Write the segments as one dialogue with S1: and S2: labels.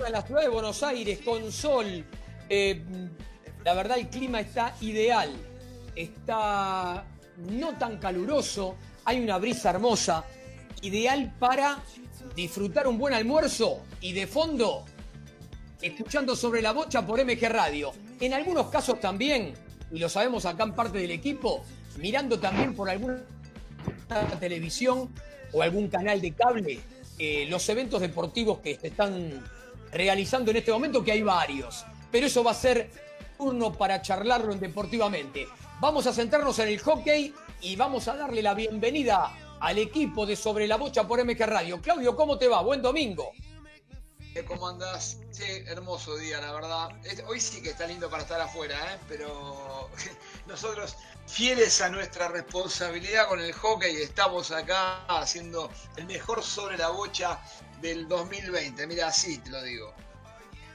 S1: Jornada en la ciudad de Buenos Aires con sol. Eh, la verdad el clima está ideal. Está no tan caluroso. Hay una brisa hermosa. Ideal para disfrutar un buen almuerzo y de fondo escuchando sobre la bocha por MG Radio. En algunos casos también, y lo sabemos acá en parte del equipo, mirando también por alguna televisión o algún canal de cable eh, los eventos deportivos que se están realizando en este momento, que hay varios. Pero eso va a ser turno para charlarlo en deportivamente. Vamos a centrarnos en el hockey y vamos a darle la bienvenida al equipo de Sobre la Bocha por MG Radio. Claudio, ¿cómo te va? Buen domingo.
S2: ¿Cómo andás? Sí, hermoso día, la verdad. Hoy sí que está lindo para estar afuera, ¿eh? pero nosotros, fieles a nuestra responsabilidad con el hockey, estamos acá haciendo el mejor sobre la bocha del 2020. Mira, así te lo digo.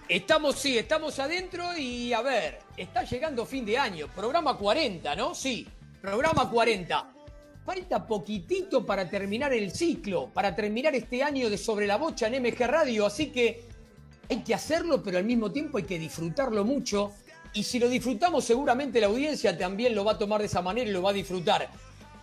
S1: Estamos, sí, estamos adentro y a ver, está llegando fin de año, programa 40, ¿no? Sí, programa 40. Falta poquitito para terminar el ciclo, para terminar este año de Sobre la Bocha en MG Radio, así que hay que hacerlo, pero al mismo tiempo hay que disfrutarlo mucho. Y si lo disfrutamos, seguramente la audiencia también lo va a tomar de esa manera y lo va a disfrutar.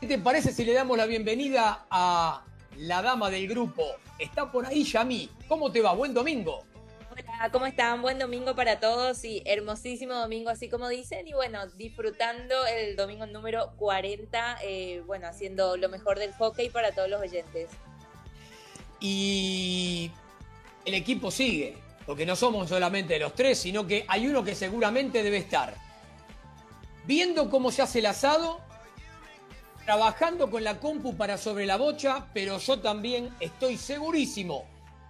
S1: ¿Qué te parece si le damos la bienvenida a la dama del grupo? Está por ahí Yami. ¿Cómo te va? Buen domingo.
S3: Hola, ¿cómo están? Buen domingo para todos y hermosísimo domingo, así como dicen. Y bueno, disfrutando el domingo número 40, eh, bueno, haciendo lo mejor del hockey para todos los oyentes.
S1: Y el equipo sigue, porque no somos solamente los tres, sino que hay uno que seguramente debe estar viendo cómo se hace el asado, trabajando con la compu para sobre la bocha, pero yo también estoy segurísimo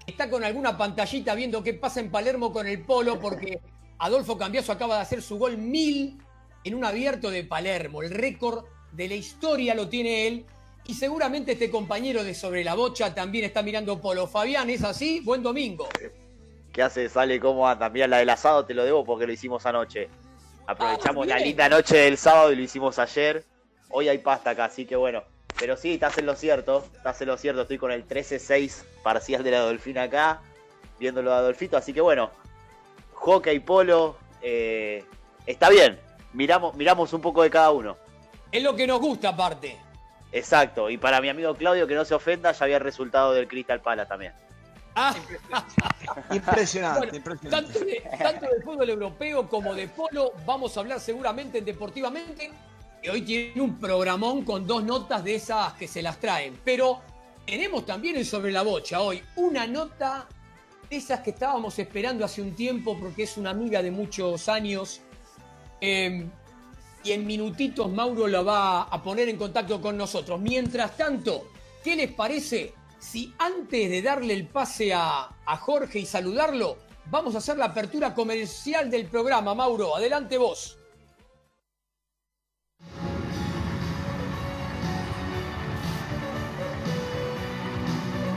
S1: está con alguna pantallita viendo qué pasa en Palermo con el polo, porque Adolfo Cambiaso acaba de hacer su gol mil en un abierto de Palermo. El récord de la historia lo tiene él. Y seguramente este compañero de Sobre la Bocha también está mirando polo. Fabián, ¿es así? Buen domingo.
S4: ¿Qué hace? Sale cómo También la del asado te lo debo porque lo hicimos anoche. Aprovechamos ah, la linda noche del sábado y lo hicimos ayer. Hoy hay pasta acá, así que bueno, pero sí, estás en lo cierto, estás en lo cierto, estoy con el 13-6 parcial de la Dolfina acá, viéndolo a Adolfito, así que bueno, hockey, polo, eh, está bien, miramos, miramos un poco de cada uno.
S1: Es lo que nos gusta aparte.
S4: Exacto, y para mi amigo Claudio, que no se ofenda, ya había el resultado del Crystal Pala también.
S1: Ah. impresionante, impresionante. Tanto, de, tanto del fútbol europeo como de polo, vamos a hablar seguramente en Deportivamente y hoy tiene un programón con dos notas de esas que se las traen. Pero tenemos también en Sobre la Bocha hoy una nota de esas que estábamos esperando hace un tiempo porque es una amiga de muchos años. Em, y en minutitos Mauro la va a poner en contacto con nosotros. Mientras tanto, ¿qué les parece si antes de darle el pase a, a Jorge y saludarlo, vamos a hacer la apertura comercial del programa? Mauro, adelante vos.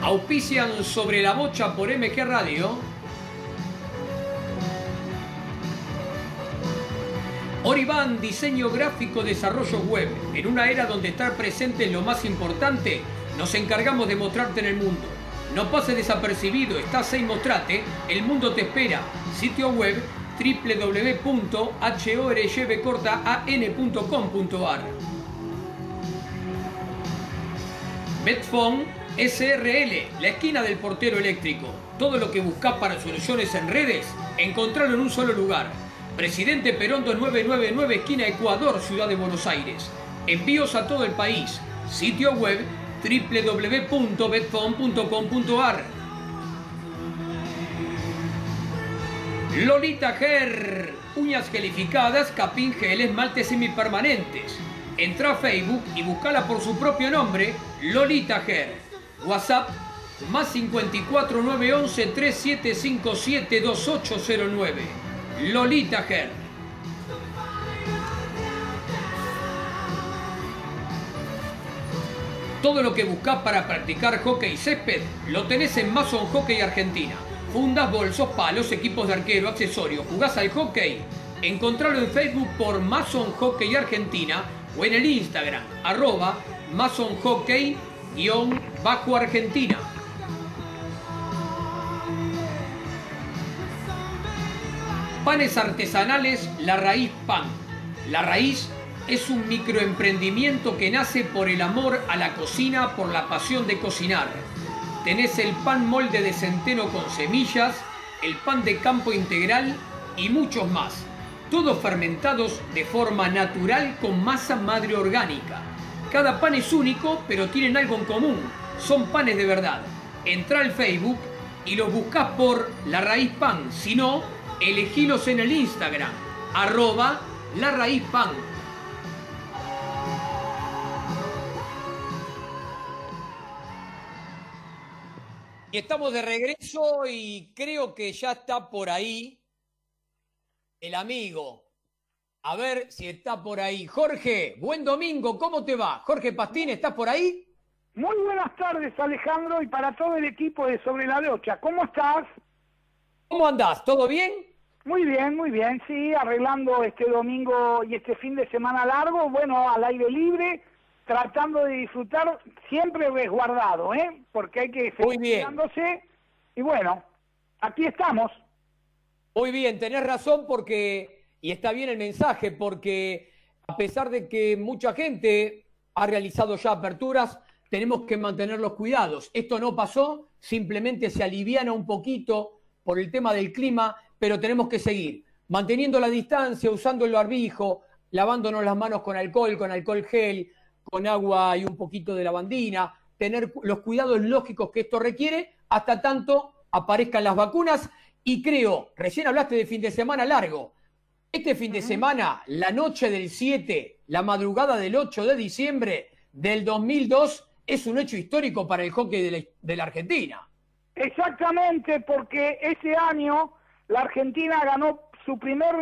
S1: Auspician sobre la bocha por MG Radio. Oriban, diseño gráfico, desarrollo web. En una era donde estar presente es lo más importante, nos encargamos de mostrarte en el mundo. No pase desapercibido, estás ahí, mostrate, el mundo te espera. Sitio web www.horybcortaan.com.ar Betfone SRL, la esquina del portero eléctrico. Todo lo que buscas para soluciones en redes, encontrarlo en un solo lugar. Presidente Perón 999, esquina Ecuador, Ciudad de Buenos Aires. Envíos a todo el país. Sitio web www.betfon.com.ar Lolita Ger, uñas gelificadas, capín gel, esmaltes semipermanentes. Entra a Facebook y buscala por su propio nombre, Lolita Ger. WhatsApp más 54 911 3757 2809. Lolita Ger. Todo lo que buscas para practicar hockey césped lo tenés en Mason Hockey Argentina. Fundas, bolsos, palos, equipos de arquero, accesorios. ¿Jugás al hockey? Encontralo en Facebook por Mason Hockey Argentina o en el Instagram, arroba Mason Hockey guion bajo Argentina. Panes artesanales La Raíz Pan. La Raíz es un microemprendimiento que nace por el amor a la cocina, por la pasión de cocinar. Tenés el pan molde de centeno con semillas, el pan de campo integral y muchos más. Todos fermentados de forma natural con masa madre orgánica. Cada pan es único, pero tienen algo en común. Son panes de verdad. Entra al Facebook y los buscas por La Raíz Pan. Si no, elegilos en el Instagram, arroba La Raíz Pan. Y estamos de regreso y creo que ya está por ahí el amigo. A ver si está por ahí. Jorge, buen domingo, ¿cómo te va? Jorge Pastín, ¿estás por ahí?
S5: Muy buenas tardes, Alejandro, y para todo el equipo de Sobre la Locha. ¿Cómo estás?
S1: ¿Cómo andás? ¿Todo bien?
S5: Muy bien, muy bien, sí, arreglando este domingo y este fin de semana largo, bueno, al aire libre, tratando de disfrutar siempre resguardado, ¿eh? Porque hay que
S1: seguir
S5: cuidándose. Y bueno, aquí estamos.
S1: Muy bien, tenés razón porque, y está bien el mensaje, porque a pesar de que mucha gente ha realizado ya aperturas, tenemos que mantener los cuidados. Esto no pasó, simplemente se aliviana un poquito por el tema del clima, pero tenemos que seguir manteniendo la distancia, usando el barbijo, lavándonos las manos con alcohol, con alcohol gel, con agua y un poquito de lavandina, tener los cuidados lógicos que esto requiere hasta tanto aparezcan las vacunas. Y creo, recién hablaste de fin de semana largo. Este fin de semana, la noche del 7, la madrugada del 8 de diciembre del 2002, es un hecho histórico para el hockey de la, Argentina.
S5: Exactamente, porque ese año la Argentina ganó su primer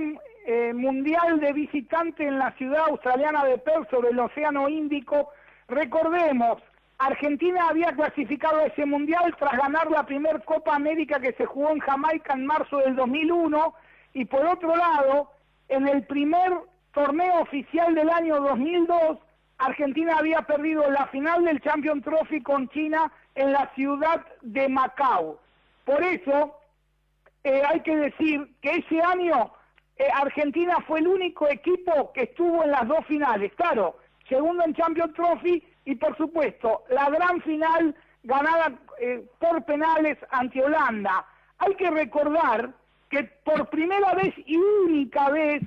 S5: eh, mundial de visitante en la ciudad australiana de Perth sobre el Océano Índico. Recordemos, Argentina había clasificado a ese mundial tras ganar la primera Copa América que se jugó en Jamaica en marzo del 2001 y por otro lado, en el primer torneo oficial del año 2002 Argentina había perdido la final del Champion Trophy con China en la ciudad de Macao. Por eso eh, hay que decir que ese año eh, Argentina fue el único equipo que estuvo en las dos finales, claro, segundo en Champion Trophy y por supuesto la gran final ganada eh, por penales ante Holanda. Hay que recordar que por primera vez y única vez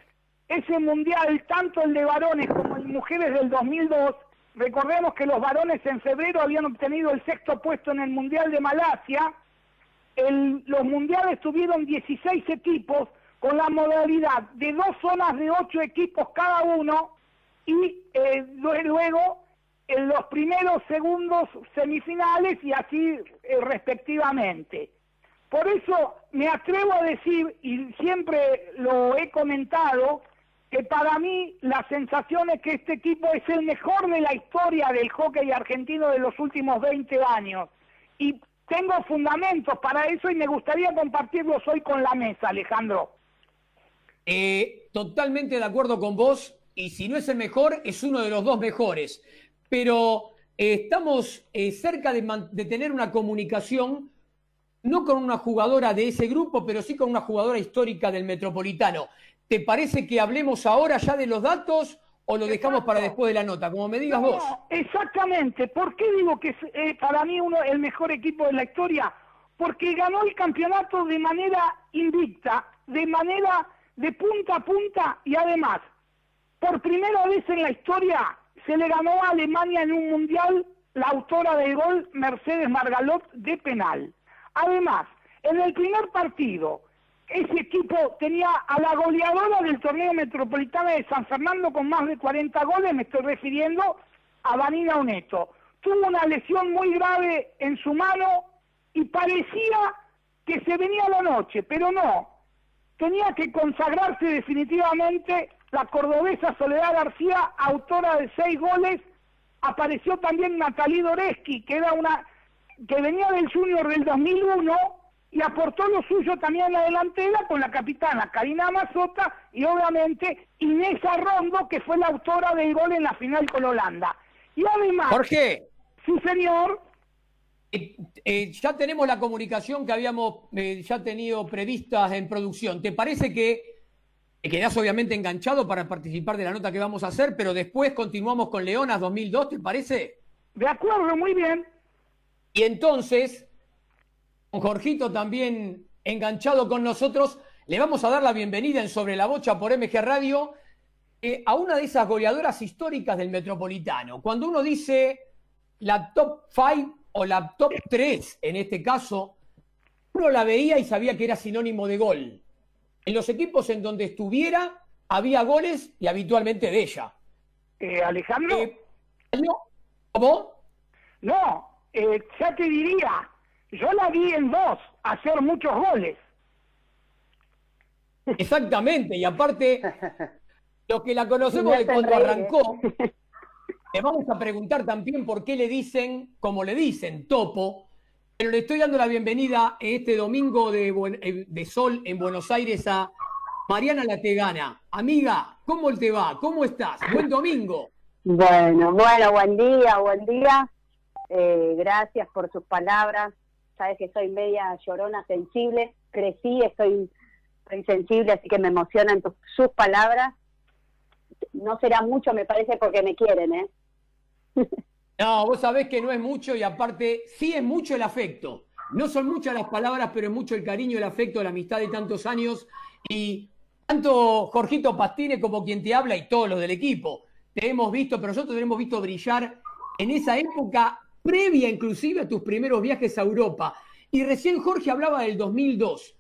S5: ese mundial, tanto el de varones como el de mujeres del 2002, recordemos que los varones en febrero habían obtenido el sexto puesto en el mundial de Malasia, los mundiales tuvieron 16 equipos con la modalidad de dos zonas de ocho equipos cada uno y eh, luego en los primeros, segundos, semifinales y así eh, respectivamente. Por eso me atrevo a decir, y siempre lo he comentado, que para mí la sensación es que este equipo es el mejor de la historia del hockey argentino de los últimos 20 años. Y tengo fundamentos para eso y me gustaría compartirlos hoy con la mesa, Alejandro.
S1: Eh, totalmente de acuerdo con vos, y si no es el mejor, es uno de los dos mejores. Pero eh, estamos eh, cerca de, de tener una comunicación, no con una jugadora de ese grupo, pero sí con una jugadora histórica del Metropolitano. ¿Te parece que hablemos ahora ya de los datos o lo dejamos para después de la nota? Como me digas vos.
S5: Exactamente. ¿Por qué digo que es eh, para mí uno el mejor equipo de la historia? Porque ganó el campeonato de manera invicta, de manera de punta a punta y además, por primera vez en la historia se le ganó a Alemania en un mundial la autora del gol Mercedes Margalot de penal. Además, en el primer partido ese equipo tenía a la goleadora del torneo metropolitano de San Fernando con más de 40 goles, me estoy refiriendo a Vanina Oneto. Tuvo una lesión muy grave en su mano y parecía que se venía la noche, pero no. Tenía que consagrarse definitivamente la cordobesa Soledad García, autora de seis goles. Apareció también Natalie Doreski, que era una que venía del Junior del 2001 y aportó lo suyo también en la delantera con la capitana Karina Mazota y obviamente Inés Arrondo, que fue la autora del gol en la final con Holanda. Y además...
S1: Jorge.
S5: Sí, señor.
S1: Eh, eh, ya tenemos la comunicación que habíamos eh, ya tenido previstas en producción. ¿Te parece que te quedás obviamente enganchado para participar de la nota que vamos a hacer, pero después continuamos con Leonas 2002, ¿te parece?
S5: De acuerdo, muy bien.
S1: Y entonces, con Jorgito también enganchado con nosotros, le vamos a dar la bienvenida en Sobre la Bocha por MG Radio a una de esas goleadoras históricas del Metropolitano. Cuando uno dice la top 5 o la top 3, en este caso, uno la veía y sabía que era sinónimo de gol. En los equipos en donde estuviera, había goles y habitualmente de ella.
S5: Eh, Alejandro. Eh,
S1: ¿Cómo?
S5: No, eh, ya te diría, yo la vi en dos hacer muchos goles.
S1: Exactamente, y aparte, los que la conocemos de cuando arrancó, Le vamos a preguntar también por qué le dicen, como le dicen, topo, pero le estoy dando la bienvenida este domingo de, eh, de sol en Buenos Aires a Mariana Lategana. Amiga, ¿cómo te va? ¿Cómo estás? Buen domingo.
S6: Bueno, bueno, buen día, buen día. Eh, gracias por sus palabras. Sabes que soy media llorona sensible. Crecí, estoy, sensible, así que me emocionan sus palabras. No será mucho, me parece, porque me quieren, ¿eh?
S1: No, vos sabés que no es mucho y aparte sí es mucho el afecto. No son muchas las palabras, pero es mucho el cariño, el afecto, la amistad de tantos años. Y tanto Jorgito Pastine como quien te habla y todos los del equipo, te hemos visto, pero nosotros te hemos visto brillar en esa época previa inclusive a tus primeros viajes a Europa. Y recién Jorge hablaba del 2002.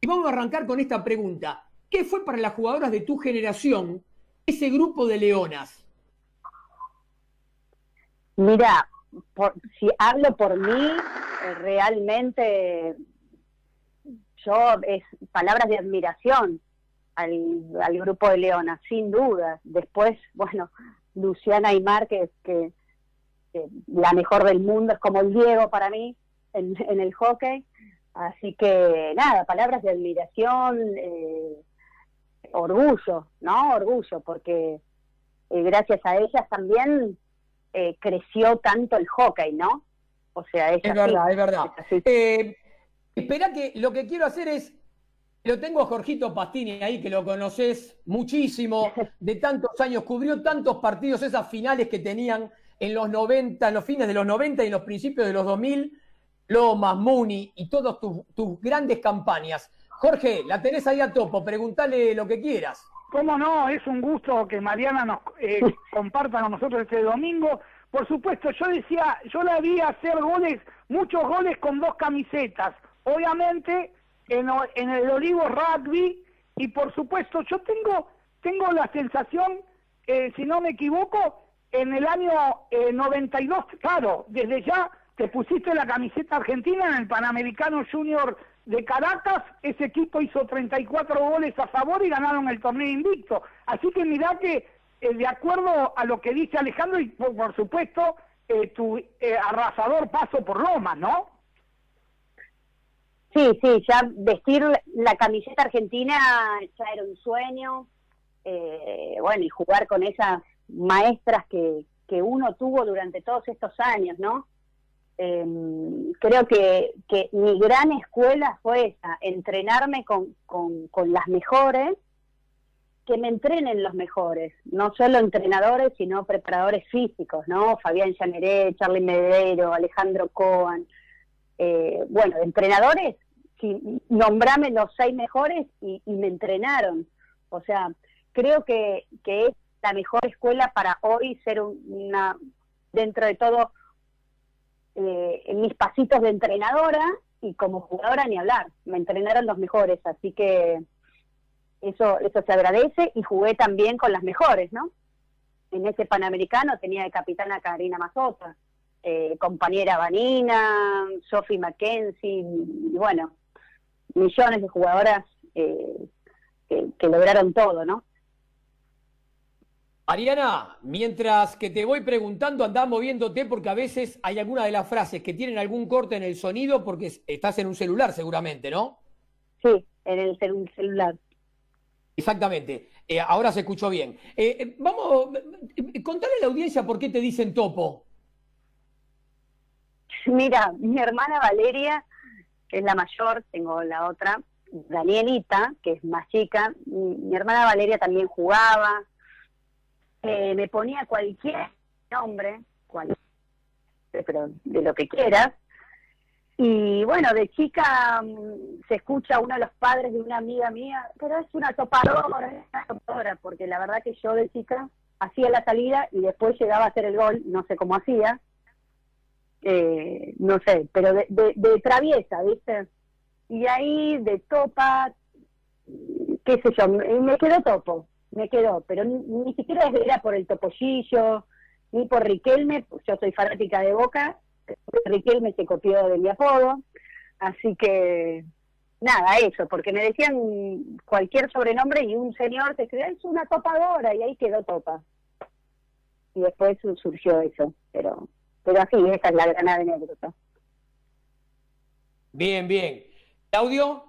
S1: Y vamos a arrancar con esta pregunta. ¿Qué fue para las jugadoras de tu generación ese grupo de leonas?
S6: Mira, si hablo por mí, eh, realmente yo es palabras de admiración al, grupo de Leona, sin duda. Después, bueno, Luciana Aymar, que, que, la mejor del mundo, es como el Diego para mí en, el hockey. Así que nada, palabras de admiración, eh, orgullo, ¿no? Orgullo, porque eh, gracias a ellas también eh, creció tanto el hockey, ¿no?
S1: O sea, es, verdad, es verdad. Eh, espera que lo que quiero hacer es, lo tengo a Jorgito Pastini ahí, que lo conoces muchísimo, de tantos años, cubrió tantos partidos, esas finales que tenían en los 90, en los fines de los 90 y en los principios de los 2000, Lomas, Muni y todas tus, grandes campañas. Jorge, la tenés ahí a topo, pregúntale lo que quieras.
S5: ¿Cómo no? Es un gusto que Mariana nos eh, comparta con nosotros este domingo. Por supuesto, yo decía, yo la vi hacer goles, muchos goles con dos camisetas. Obviamente, en, el Olivo Rugby, y por supuesto, yo tengo, tengo la sensación, eh, si no me equivoco, en el año 92, eh, claro, desde ya te pusiste la camiseta argentina en el Panamericano Junior de Caracas, ese equipo hizo 34 goles a favor y ganaron el torneo invicto. Así que mirá que, eh, de acuerdo a lo que dice Alejandro, y por, supuesto, eh, tu eh, arrasador paso por Roma, ¿no?
S6: Sí, sí, ya vestir la camiseta argentina ya era un sueño. bueno, y jugar con esas maestras que, que uno tuvo durante todos estos años, ¿no? eh, creo que, mi gran escuela fue esa, entrenarme con, con, las mejores, que me entrenen los mejores, no solo entrenadores, sino preparadores físicos, ¿no? Fabián Llaneré, Charlie Medero, Alejandro Coan. Eh, bueno, entrenadores, si, nombrame los seis mejores y, y, me entrenaron. O sea, creo que, que la mejor escuela para hoy ser una, dentro de todo, eh, en mis pasitos de entrenadora y como jugadora ni hablar, me entrenaron los mejores, así que eso, eso se agradece y jugué también con las mejores, ¿no? En ese Panamericano tenía de capitana Karina Mazota, eh, compañera Vanina, Sophie Mackenzie, y bueno, millones de jugadoras eh, que lograron todo, ¿no?
S1: Ariana, mientras que te voy preguntando, andás moviéndote porque a veces hay alguna de las frases que tienen algún corte en el sonido porque estás en un celular seguramente, ¿no?
S6: Sí, en el celular.
S1: Exactamente. Eh, ahora se escuchó bien. Eh, eh, vamos, contale a la audiencia por qué te dicen topo.
S6: Mira, mi hermana Valeria, que es la mayor, tengo la otra, Danielita, que es más chica, mi, hermana Valeria también jugaba, eh, me ponía cualquier nombre, cual, pero de lo que quieras, y bueno, de chica mm, se escucha uno de los padres de una amiga mía, pero es una topadora, es una topadora, porque la verdad que yo de chica hacía la salida y después llegaba a hacer el gol, no sé cómo hacía, eh, no sé, pero de, de, traviesa, ¿viste? Y ahí de topa, qué sé yo, me quedó topo, me quedó, pero ni, siquiera era por el topollillo, ni por Riquelme, yo soy fanática de Boca, Riquelme se copió de mi apodo, así que nada, eso, porque me decían cualquier sobrenombre y un señor te escribía, es una topadora, y ahí quedó topa. Y después surgió eso, pero pero así, esa es la gran anécdota.
S1: Bien, bien. Claudio.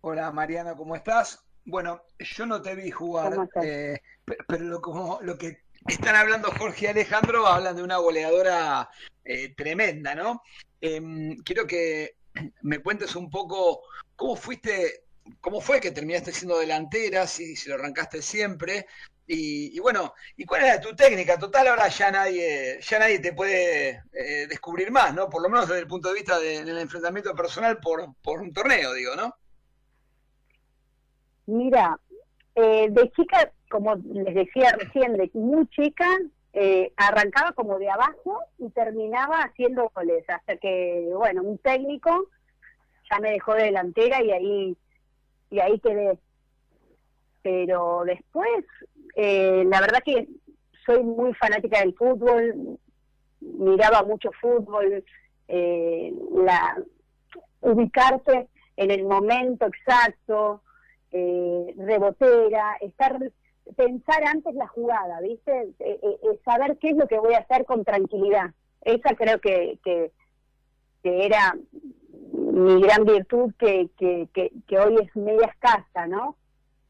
S2: Hola Mariana, ¿cómo estás? Bueno, yo no te vi jugar, eh, pero lo, como, lo que están hablando Jorge y Alejandro hablan de una goleadora eh, tremenda, ¿no? Em, quiero que me cuentes un poco cómo fuiste, cómo fue que terminaste siendo delantera, si, si lo arrancaste siempre, y, bueno, ¿y cuál era tu técnica? Total, ahora ya nadie, ya nadie te puede eh, descubrir más, ¿no? Por lo menos desde el punto de vista del enfrentamiento personal por, por un torneo, digo, ¿no?
S6: Mira, eh, de chica, como les decía recién, de muy chica, eh, arrancaba como de abajo y terminaba haciendo goles, hasta que, bueno, un técnico ya me dejó de delantera y ahí, y ahí quedé. Pero después eh, la verdad que soy muy fanática del fútbol, miraba mucho fútbol, eh, la ubicarse en el momento exacto, eh, rebotera, estar pensar antes la jugada, ¿viste? Eh, saber qué es lo que voy a hacer con tranquilidad. Esa creo que, que, que era mi gran virtud que, que, que, que hoy es media escasa, ¿no?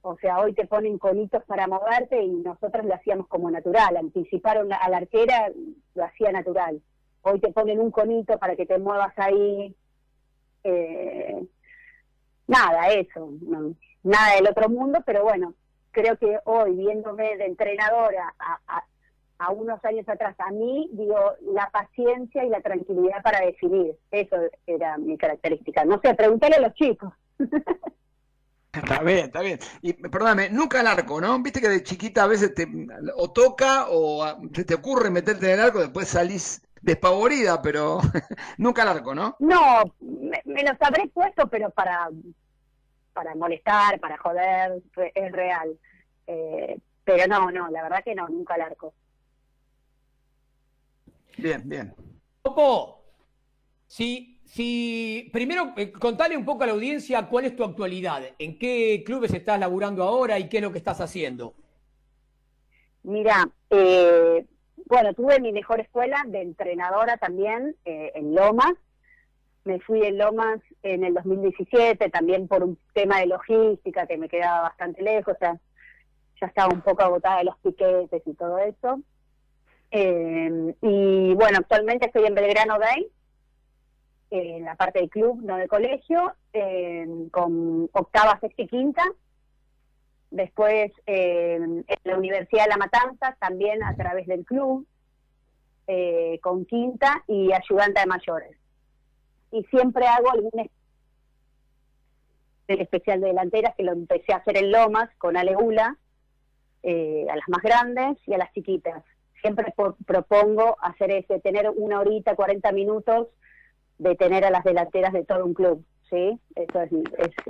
S6: O sea, hoy te ponen conitos para moverte y nosotros lo hacíamos como natural. Anticiparon a la arquera, lo hacía natural. Hoy te ponen un conito para que te muevas ahí. Eh, nada, eso. nada del otro mundo, pero bueno, creo que hoy, viéndome de entrenadora a, a, unos años atrás, a mí, digo, la paciencia y la tranquilidad para definir. Eso era mi característica. No sé, pregúntale a los chicos.
S2: Está bien, está bien. Y perdóname, nunca al arco, ¿no? Viste que de chiquita a veces te o toca o se te ocurre meterte en el arco, después salís despavorida, pero nunca al arco, ¿no?
S6: No, me, los habré puesto, pero para, para molestar, para joder, es real. Eh, pero no, no, la verdad que no, nunca al arco.
S2: Bien, bien.
S1: Popo, sí si primero eh, contale un poco a la audiencia cuál es tu actualidad, en qué clubes estás laburando ahora y qué es lo que estás haciendo.
S6: Mira, eh, bueno, tuve mi mejor escuela de entrenadora también eh, en Lomas. Me fui en Lomas en el 2017 también por un tema de logística que me quedaba bastante lejos, o sea, ya estaba un poco agotada de los piquetes y todo eso. y bueno, actualmente estoy en Belgrano Bay, en la parte del club, no del colegio, con octava, sexta y quinta. Después en la Universidad de La Matanza, también a través del club, eh, con quinta y ayudante de mayores. Y siempre hago algún especial de delanteras que lo empecé a hacer en Lomas con Aleula, eh, a las más grandes y a las chiquitas. Siempre propongo hacer ese, tener una horita, 40 minutos de tener a las delanteras de todo un club, ¿sí? Eso es,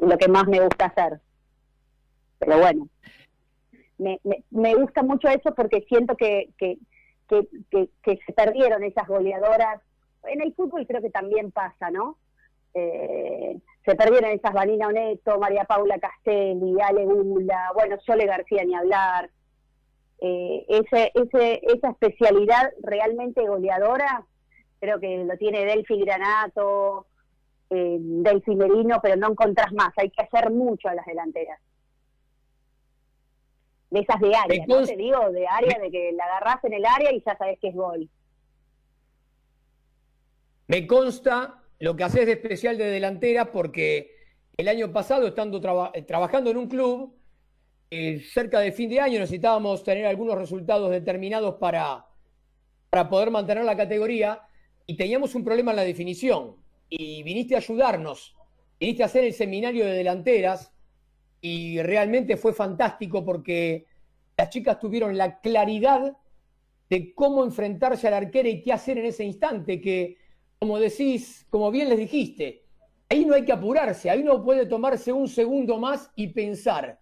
S6: lo que más me gusta hacer. Pero bueno, me, me, gusta mucho eso porque siento que, que, que, se perdieron esas goleadoras. En el fútbol creo que también pasa, ¿no? Eh, se perdieron esas Vanina Oneto, María Paula Castelli, Ale Gula, bueno, Sole García ni hablar. Eh, ese, ese, esa especialidad realmente goleadora creo que lo tiene Delphi Granato, eh, Delphi Merino, pero no encontrás más, hay que hacer mucho a las delanteras. De esas de área, ¿no? Te digo, de área, de que la agarrás en el área y ya sabes que es gol.
S1: Me consta lo que haces de especial de delantera porque el año pasado, estando eh, trabajando en un club, eh, cerca de fin de año necesitábamos tener algunos resultados determinados para, para poder mantener la categoría y teníamos un problema en la definición. Y viniste a ayudarnos, viniste a hacer el seminario de delanteras y realmente fue fantástico porque las chicas tuvieron la claridad de cómo enfrentarse al arquero y qué hacer en ese instante, que como decís, como bien les dijiste, ahí no hay que apurarse, ahí uno puede tomarse un segundo más y pensar,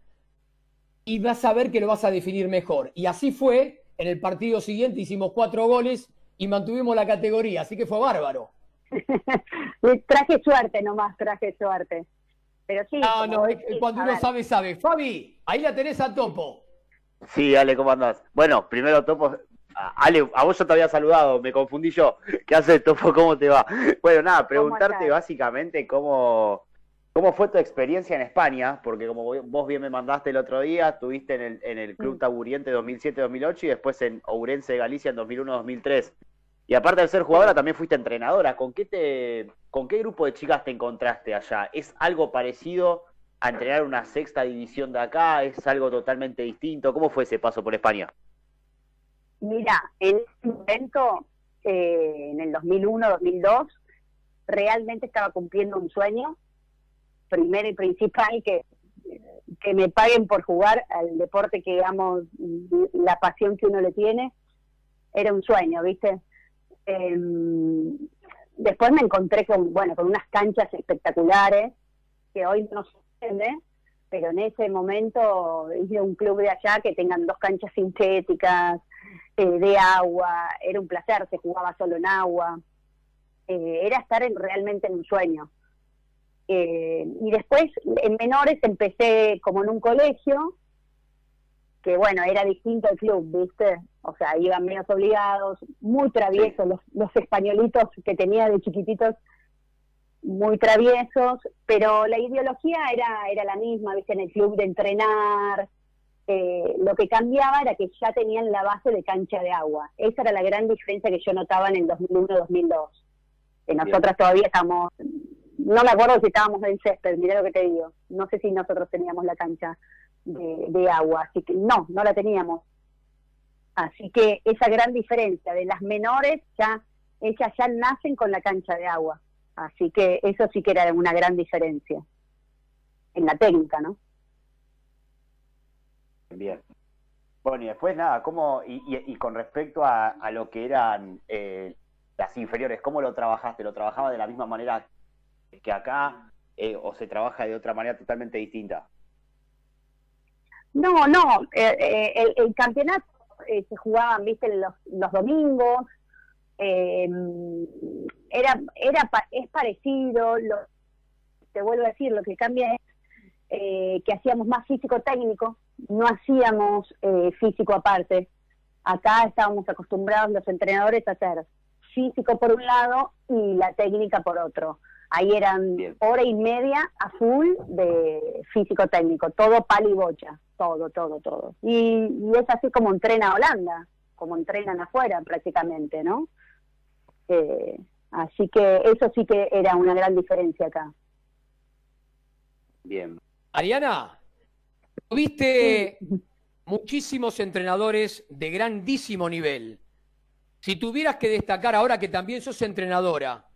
S1: y vas a ver que lo vas a definir mejor. Y así fue, en el partido siguiente hicimos cuatro goles y mantuvimos la categoría, así que fue bárbaro.
S6: traje suerte nomás, traje suerte. Pero sí.
S1: No, no, cuando uno sabe, sabe. Fabi, ahí la tenés a topo.
S4: Sí, Ale, ¿cómo andás? Bueno, primero topo, Ale, a vos yo te había saludado, me confundí yo. ¿Qué haces, Topo? ¿Cómo te va? Bueno, nada, preguntarte básicamente cómo, cómo fue tu experiencia en España, porque como vos bien me mandaste el otro día, estuviste en el, en el Club mm. Taburiente 2007-2008 y después en Ourense de Galicia en 2001-2003. Y aparte de ser jugadora, también fuiste entrenadora. ¿Con qué, te, ¿Con qué grupo de chicas te encontraste allá? ¿Es algo parecido a entrenar una sexta división de acá? ¿Es algo totalmente distinto? ¿Cómo fue ese paso por España?
S6: Mira, en ese momento, eh, en el 2001-2002, realmente estaba cumpliendo un sueño, primero y principal, que, que me paguen por jugar al deporte que amo, la pasión que uno le tiene, era un sueño, ¿viste? Em, después me encontré con, bueno, con unas canchas espectaculares, que hoy no se entiende, pero en ese momento hice un club de allá que tengan dos canchas sintéticas, eh, de agua, era un placer, se jugaba solo en agua, eh, era estar en, realmente en un sueño. Eh, y después en menores empecé como en un colegio, que bueno, era distinto el club, ¿viste? O sea, iban menos obligados, muy traviesos, los, los españolitos que tenía de chiquititos, muy traviesos, pero la ideología era, era la misma, ¿viste? En el club de entrenar, eh, lo que cambiaba era que ya tenían la base de cancha de agua. Esa era la gran diferencia que yo notaba en el 2001-2002. Que nosotras todavía estamos, no me acuerdo si estábamos en césped, mirá lo que te digo. No sé si nosotros teníamos la cancha de, agua, así que no, no la teníamos. Así que esa gran diferencia de las menores, ya ellas ya nacen con la cancha de agua. Así que eso sí que era una gran diferencia en la técnica, ¿no?
S4: Bien. Bueno, y después nada, ¿cómo, y, con respecto a, lo que eran eh, las inferiores, ¿cómo lo trabajaste? ¿Lo trabajaba de la misma manera que acá eh, o se trabaja de otra manera totalmente distinta?
S6: No, no, eh, el, el, campeonato se jugaban, viste, los, los domingos, era, era, es parecido, lo, te vuelvo a decir, lo que cambia es que hacíamos más físico-técnico, no hacíamos eh, físico aparte. Acá estábamos acostumbrados los entrenadores a hacer físico por un lado y la técnica por otro. Ahí eran hora y media a full de físico técnico, todo pal y bocha, todo, todo, todo. Y, es así como entrena Holanda, como entrenan afuera prácticamente, ¿no? Eh, así que eso sí que era una gran diferencia acá.
S1: Bien. Ariana, Tuviste muchísimos entrenadores de grandísimo nivel. Si tuvieras que destacar ahora que también sos entrenadora,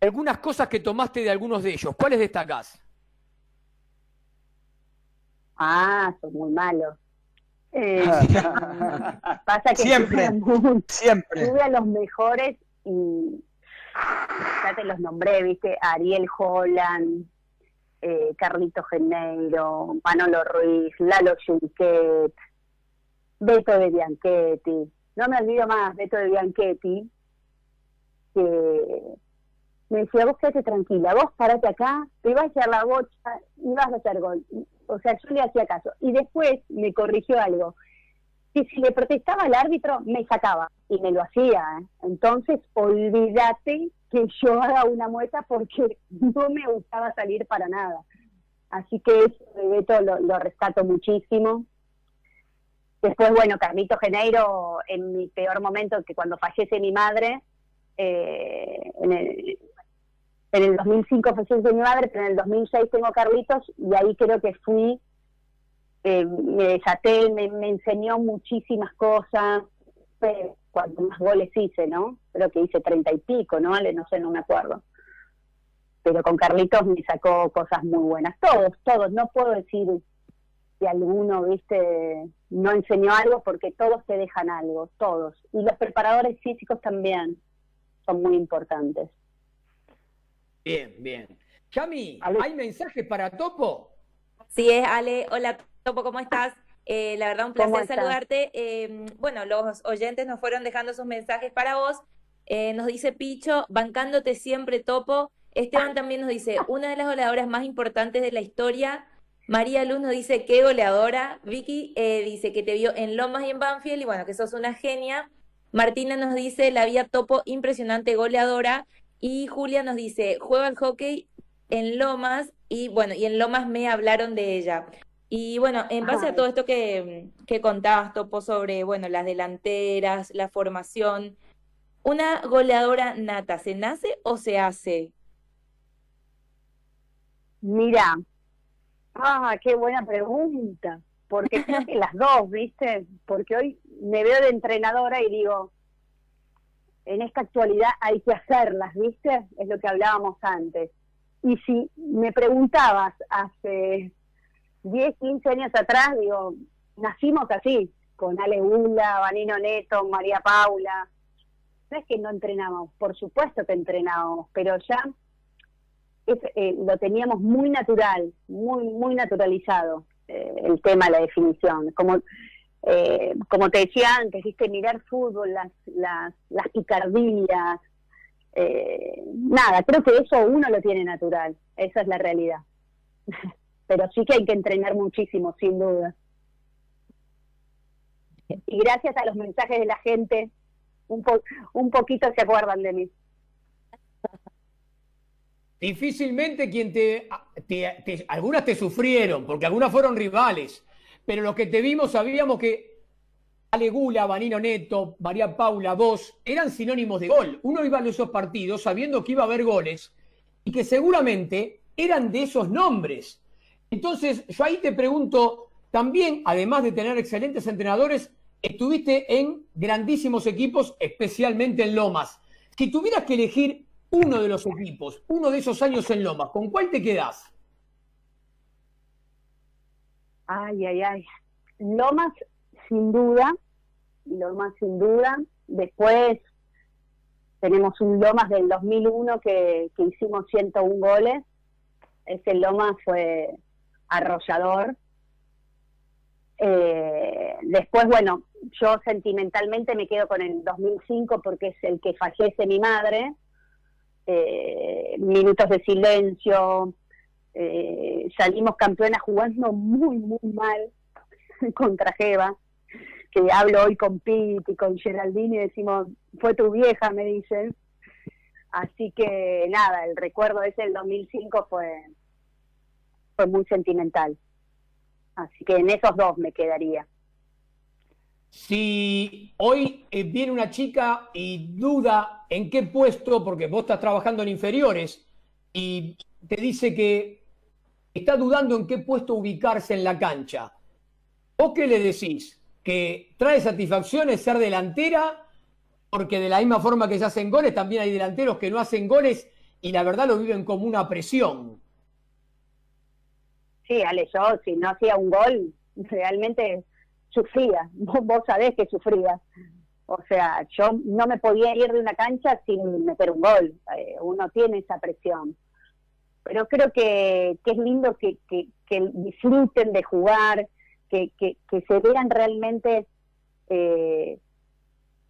S1: algunas cosas que tomaste de algunos de ellos, ¿cuáles destacás?
S6: Ah, son muy malos. Eh,
S2: pasa que siempre, siempre.
S6: Tuve a los mejores y ya te los nombré, viste, Ariel Holland, eh, Carlito Geneiro, Manolo Ruiz, Lalo Junquet, Beto de Bianchetti, no me olvido más, Beto de Bianchetti, que me decía, vos quédate tranquila, vos parate acá, te vas a echar la bocha y vas a hacer gol. O sea, yo le hacía caso. Y después me corrigió algo, que si le protestaba al árbitro, me sacaba, y me lo hacía. ¿eh? Entonces, olvídate que yo haga una muestra porque no me gustaba salir para nada. Así que eso de Beto lo, rescato muchísimo. Después, bueno, Carlito Geneiro, en mi peor momento, que cuando fallece mi madre, Eh, en, el, en el 2005 fue de mi madre, pero en el 2006 tengo Carlitos y ahí creo que fui, eh, me desaté, me, enseñó muchísimas cosas, cuanto más goles hice, ¿no? Creo que hice treinta y pico, ¿no? No sé, no me acuerdo. Pero con Carlitos me sacó cosas muy buenas. Todos, todos. No puedo decir si alguno, viste, no enseñó algo porque todos te dejan algo, todos. Y los preparadores físicos también son muy importantes.
S1: Bien, bien. Chami, ¿hay mensajes para Topo?
S3: Sí, es Ale. Hola, Topo, ¿cómo estás? Eh, la verdad, un placer saludarte. Eh, bueno, los oyentes nos fueron dejando sus mensajes para vos. Eh, nos dice Picho, bancándote siempre, Topo. Esteban también nos dice, una de las goleadoras más importantes de la historia. María Luz nos dice, qué goleadora. Vicky dice que te vio en Lomas y en Banfield y bueno, que sos una genia. Martina nos dice, la vía Topo, impresionante goleadora. Y Julia nos dice, juega al hockey en Lomas y bueno, y en Lomas me hablaron de ella. Y bueno, en base a todo esto que, que contabas, Topo, sobre bueno, las delanteras, la formación, ¿una goleadora nata se nace o se hace?
S6: Mira, ah, qué buena pregunta, porque creo que las dos, ¿viste? Porque hoy me veo de entrenadora y digo, en esta actualidad hay que hacerlas, ¿viste? Es lo que hablábamos antes. Y si me preguntabas hace 10, 15 años atrás, digo, nacimos así, con Ale Gula, Vanino Neto, María Paula. No es que no entrenamos, por supuesto que entrenábamos, pero ya eh, lo teníamos muy natural, muy, muy naturalizado eh, el tema la definición. Como, eh, como te decía antes, mirar fútbol, las, picardías, nada, creo que eso uno lo tiene natural, esa es la realidad. pero sí que hay que entrenar muchísimo, sin duda. Y gracias a los mensajes de la gente, un poquito se acuerdan de mí.
S1: Difícilmente quien te, Algunas te sufrieron, porque algunas fueron rivales, pero los que te vimos sabíamos que Ale Gula, Vanino Neto, María Paula, vos, eran sinónimos de gol. Uno iba a esos partidos sabiendo que iba a haber goles y que seguramente eran de esos nombres. Entonces, yo ahí te pregunto, también, además de tener excelentes entrenadores, estuviste en grandísimos equipos, especialmente en Lomas. Si tuvieras que elegir uno de los equipos, uno de esos años en Lomas, ¿con cuál te quedás?
S6: Ay, ay, ay. Lomas, sin duda. Lomas, sin duda. Después tenemos un Lomas del 2001 que, que hicimos 101 goles. Ese Lomas fue arrollador. Eh, después, bueno, yo sentimentalmente me quedo con el 2005 porque es el que fallece mi madre. Eh, minutos de silencio. Eh, salimos campeonas jugando muy, muy mal contra Jeva. Que hablo hoy con Pete y con Geraldine y decimos, fue tu vieja, me dicen. Así que nada, el recuerdo ese del 2005 fue, fue muy sentimental. Así que en esos dos me quedaría.
S1: Si hoy eh, viene una chica y duda en qué puesto, porque vos estás trabajando en inferiores, y te dice que está dudando en qué puesto ubicarse en la cancha, ¿vos qué le decís? ¿Que trae satisfacciones ser delantera? Porque de la misma forma que se hacen goles, también hay delanteros que no hacen goles y la verdad lo viven como una presión.
S6: Sí, Ale, yo si no hacía un gol, realmente sufría. Vos, sabés que sufría. O sea, yo no me podía ir de una cancha sin meter un gol. Eh, uno tiene esa presión. Pero creo que, es lindo que, que, disfruten de jugar, que, que, se vean realmente eh,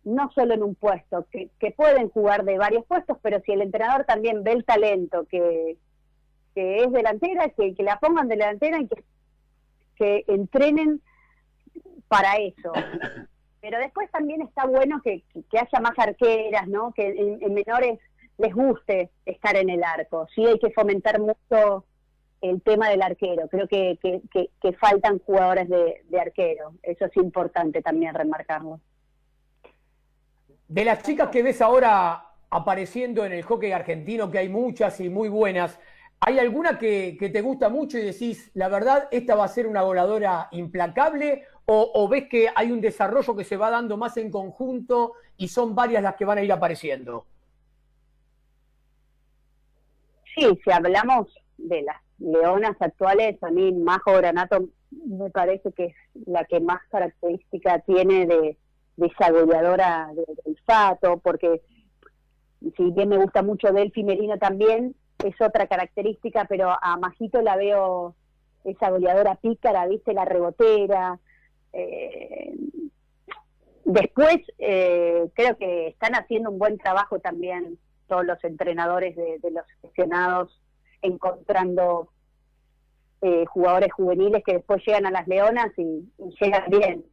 S6: no solo en un puesto, que, que pueden jugar de varios puestos, pero si el entrenador también ve el talento que, que es delantera, que, la pongan delantera y que, que entrenen para eso. Pero después también está bueno que, haya más arqueras, ¿no? Que en, menores les guste estar en el arco. Sí hay que fomentar mucho el tema del arquero. Creo que, que, faltan jugadores de, de, arquero. Eso es importante también remarcarlo.
S1: De las chicas que ves ahora apareciendo en el hockey argentino, que hay muchas y muy buenas. ¿Hay alguna que, te gusta mucho y decís, la verdad, esta va a ser una voladora implacable? O, ves que hay un desarrollo que se va dando más en conjunto y son varias las que van a ir apareciendo?
S6: Sí, si hablamos de las leonas actuales, a mí Majo Granato me parece que es la que más característica tiene de, de esa goleadora del olfato, porque si bien me gusta mucho Delphi Merino también, es otra característica, pero a Majito la veo esa goleadora pícara, viste, la rebotera. Eh, después, eh, creo que están haciendo un buen trabajo también todos los entrenadores de, los seleccionados, encontrando eh, jugadores juveniles que después llegan a las leonas y, llegan bien.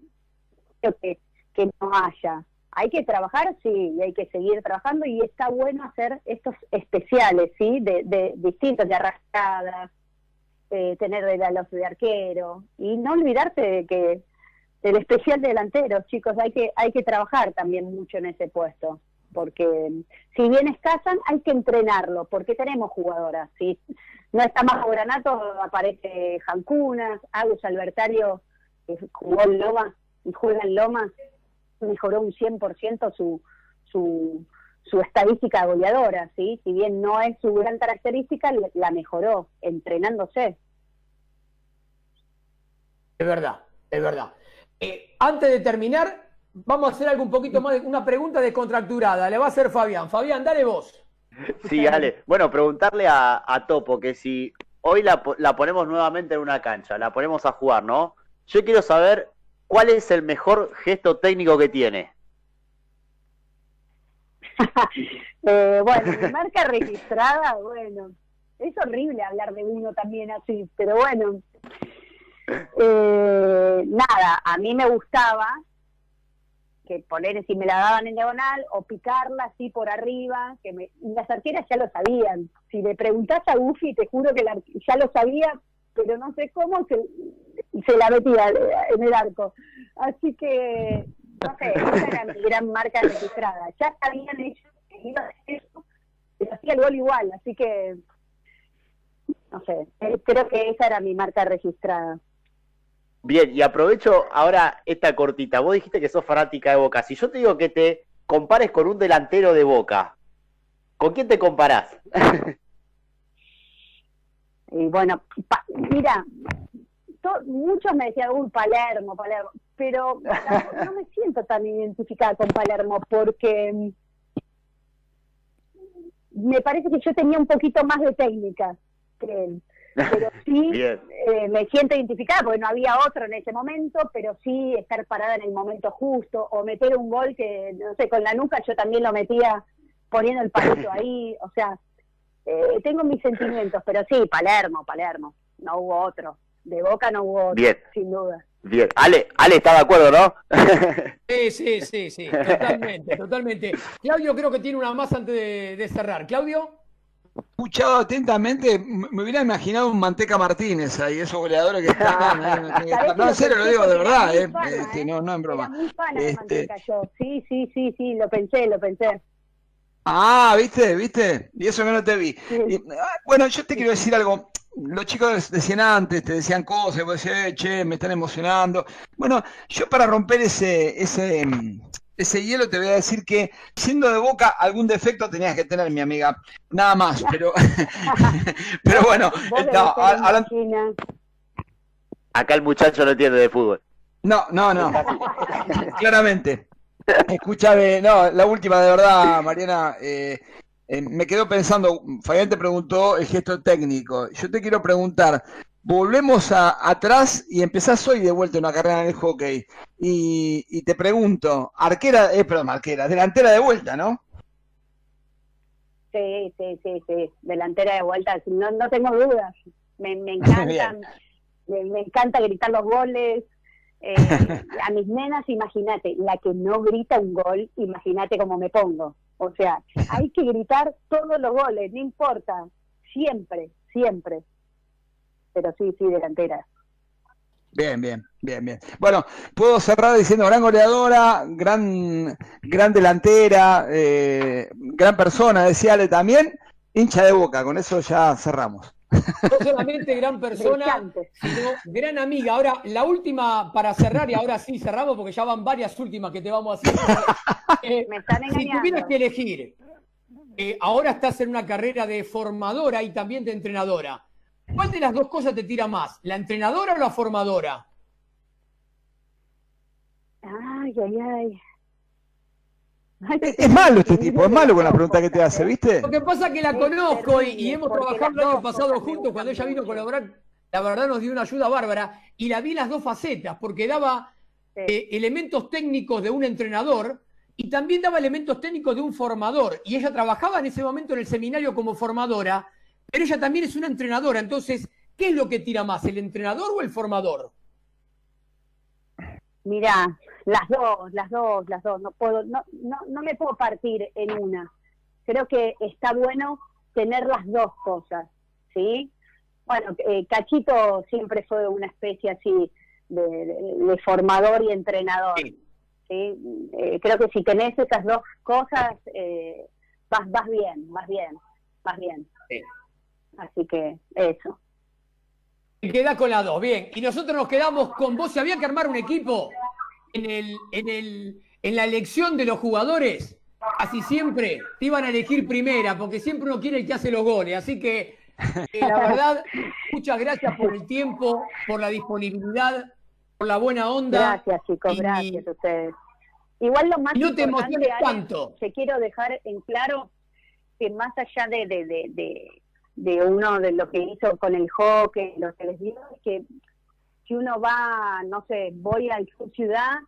S6: Creo que, que no haya hay que trabajar, sí, y hay que seguir trabajando y está bueno hacer estos especiales, ¿sí? De, distintos, de arrastradas, eh, tener de los de arquero y no olvidarte de que el especial delantero, chicos, hay que hay que trabajar también mucho en ese puesto, porque si bien escasan, hay que entrenarlo, porque tenemos jugadoras, ¿sí? No está más Granato, aparece Jancunas, Agus Albertario, que jugó en Loma y juega en Loma, mejoró un 100% su, su, su estadística goleadora, ¿sí? Si bien no es su gran característica, la mejoró entrenándose.
S1: Es verdad, es verdad. Eh, antes de terminar, vamos a hacer algo un poquito más, de, una pregunta descontracturada. Le va a hacer Fabián. Fabián, dale vos.
S4: Sí, dale. Bueno, preguntarle a, a Topo que si hoy la, la ponemos nuevamente en una cancha, la ponemos a jugar, ¿no? Yo quiero saber ¿cuál es el mejor gesto técnico que tiene?
S6: eh, bueno, marca registrada, bueno, es horrible hablar de uno también así, pero bueno, eh, nada, a mí me gustaba que poner si me la daban en diagonal o picarla así por arriba, que me, las arqueras ya lo sabían. Si le preguntás a Buffy, te juro que ya lo sabía, pero no sé cómo se, se la metía en el arco. Así que, no sé, esa era mi gran marca registrada. Ya sabían ellos que iba a hacer eso, pero hacía el gol igual, así que, no sé, eh, creo que esa era mi marca registrada.
S4: Bien, y aprovecho ahora esta cortita. Vos dijiste que sos fanática de Boca. Si yo te digo que te compares con un delantero de Boca, ¿con quién te comparás?
S6: y bueno, mira, muchos me decían, uy, Palermo, Palermo, pero no, me siento tan identificada con Palermo porque me parece que yo tenía un poquito más de técnica que él. Pero sí eh, me siento identificada porque no había otro en ese momento, pero sí estar parada en el momento justo o meter un gol que, no sé, con la nuca yo también lo metía poniendo el palito ahí, o sea, eh, tengo mis sentimientos, pero sí, Palermo, Palermo, no hubo otro de Boca no hubo, Bien. sin duda.
S4: Bien, Ale, Ale está de acuerdo, ¿no?
S1: Sí, sí, sí, sí, totalmente, totalmente. Claudio creo que tiene una más antes de, cerrar. Claudio.
S7: Escuchado atentamente, me hubiera imaginado un Manteca Martínez ahí, esos goleadores que están. no, en serio, lo digo de verdad, eh, este, no, no en broma.
S6: Este... Sí, sí, sí, sí, lo pensé, lo pensé.
S7: Ah, viste, viste, y eso que no te vi. Ah, bueno, yo te quiero decir algo los chicos decían antes, te decían cosas, vos decías, che, me están emocionando. Bueno, yo para romper ese, ese, ese hielo te voy a decir que siendo de boca algún defecto tenías que tener, mi amiga. Nada más, pero, pero bueno,
S4: Acá el muchacho no entiende de fútbol.
S7: No, no, no. Claramente. Escúchame, no, la última de verdad, Mariana. Eh, eh, me quedo pensando, Fabián te preguntó el gesto técnico. Yo te quiero preguntar, volvemos a, atrás y empezás hoy de vuelta una carrera en el hockey. Y, te pregunto, arquera, eh, perdón, arquera, delantera de vuelta, ¿no?
S6: Sí, sí, sí, sí, delantera de vuelta, no, no tengo dudas. Me, me encantan, me, encanta gritar los goles. Eh, a mis nenas, imagínate, la que no grita un gol, imagínate cómo me pongo. O sea, hay que gritar todos los goles, no importa, siempre, siempre. Pero sí, sí, delantera.
S7: Bien, bien, bien, bien. Bueno, puedo cerrar diciendo gran goleadora, gran, gran delantera, eh, gran persona, decía Ale también, hincha de boca, con eso ya cerramos.
S1: No solamente gran persona, sino gran amiga. Ahora, la última para cerrar, y ahora sí cerramos porque ya van varias últimas que te vamos a hacer.
S6: Eh, Me están
S1: si tuvieras que elegir, eh, ahora estás en una carrera de formadora y también de entrenadora. ¿Cuál de las dos cosas te tira más? ¿La entrenadora o la formadora?
S6: Ay, ay, ay.
S7: Es malo este tipo, es malo con la pregunta que te hace, ¿viste?
S1: Lo que pasa es que la conozco y, hemos trabajado el año pasado juntos cuando ella vino a colaborar. La verdad nos dio una ayuda bárbara y la vi las dos facetas porque daba eh, elementos técnicos de un entrenador y también daba elementos técnicos de un formador. Y ella trabajaba en ese momento en el seminario como formadora, pero ella también es una entrenadora. Entonces, ¿qué es lo que tira más, el entrenador o el formador?
S6: Mira, las dos, las dos, las dos. No puedo, no, no, no me puedo partir en una. Creo que está bueno tener las dos cosas, ¿sí? Bueno, eh, Cachito siempre fue una especie así de, formador y entrenador. Sí. Eh, creo que si tenés esas dos cosas, eh, vas, vas bien, vas bien, vas bien. Así que eso.
S1: Y queda con las dos, bien. Y nosotros nos quedamos con vos. Si había que armar un equipo en, el, en, el, en la elección de los jugadores, así siempre te iban a elegir primera, porque siempre uno quiere el que hace los goles. Así que, eh, la verdad, muchas gracias por el tiempo, por la disponibilidad, por la buena onda.
S6: Gracias, chicos, gracias a ustedes. Igual lo más
S1: no te
S6: importante,
S1: tanto.
S6: que quiero dejar en claro que más allá de, de, de de uno de lo que hizo con el hockey, lo que les digo es que si uno va, no sé, voy a su ciudad,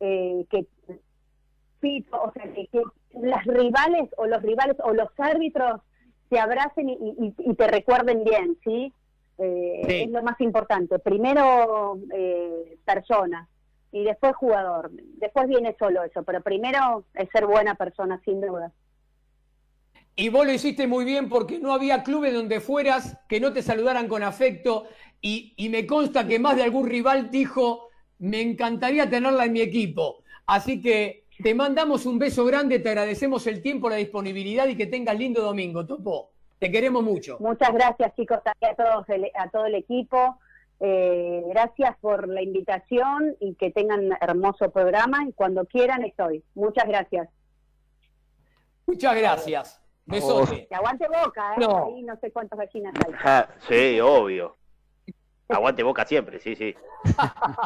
S6: eh, que o sea, que, las rivales o los rivales o los árbitros se abracen y, te recuerden bien, ¿sí? Eh, es lo más importante. Primero eh, persona y después jugador. Después viene solo eso, pero primero es ser buena persona, sin duda.
S1: Y vos lo hiciste muy bien porque no había clubes donde fueras que no te saludaran con afecto. Y, me consta que más de algún rival dijo, me encantaría tenerla en mi equipo. Así que te mandamos un beso grande, te agradecemos el tiempo, la disponibilidad y que tengas lindo domingo, Topo. Te queremos mucho.
S6: Muchas gracias, chicos, a, todos, a todo el equipo. Eh, gracias por la invitación y que tengan hermoso programa. Y cuando quieran, estoy. Muchas gracias.
S1: Muchas gracias. Besote.
S6: Que aguante boca, ¿eh? No. Ahí no sé cuántas gallinas hay.
S4: sí, obvio. Aguante boca siempre, sí, sí.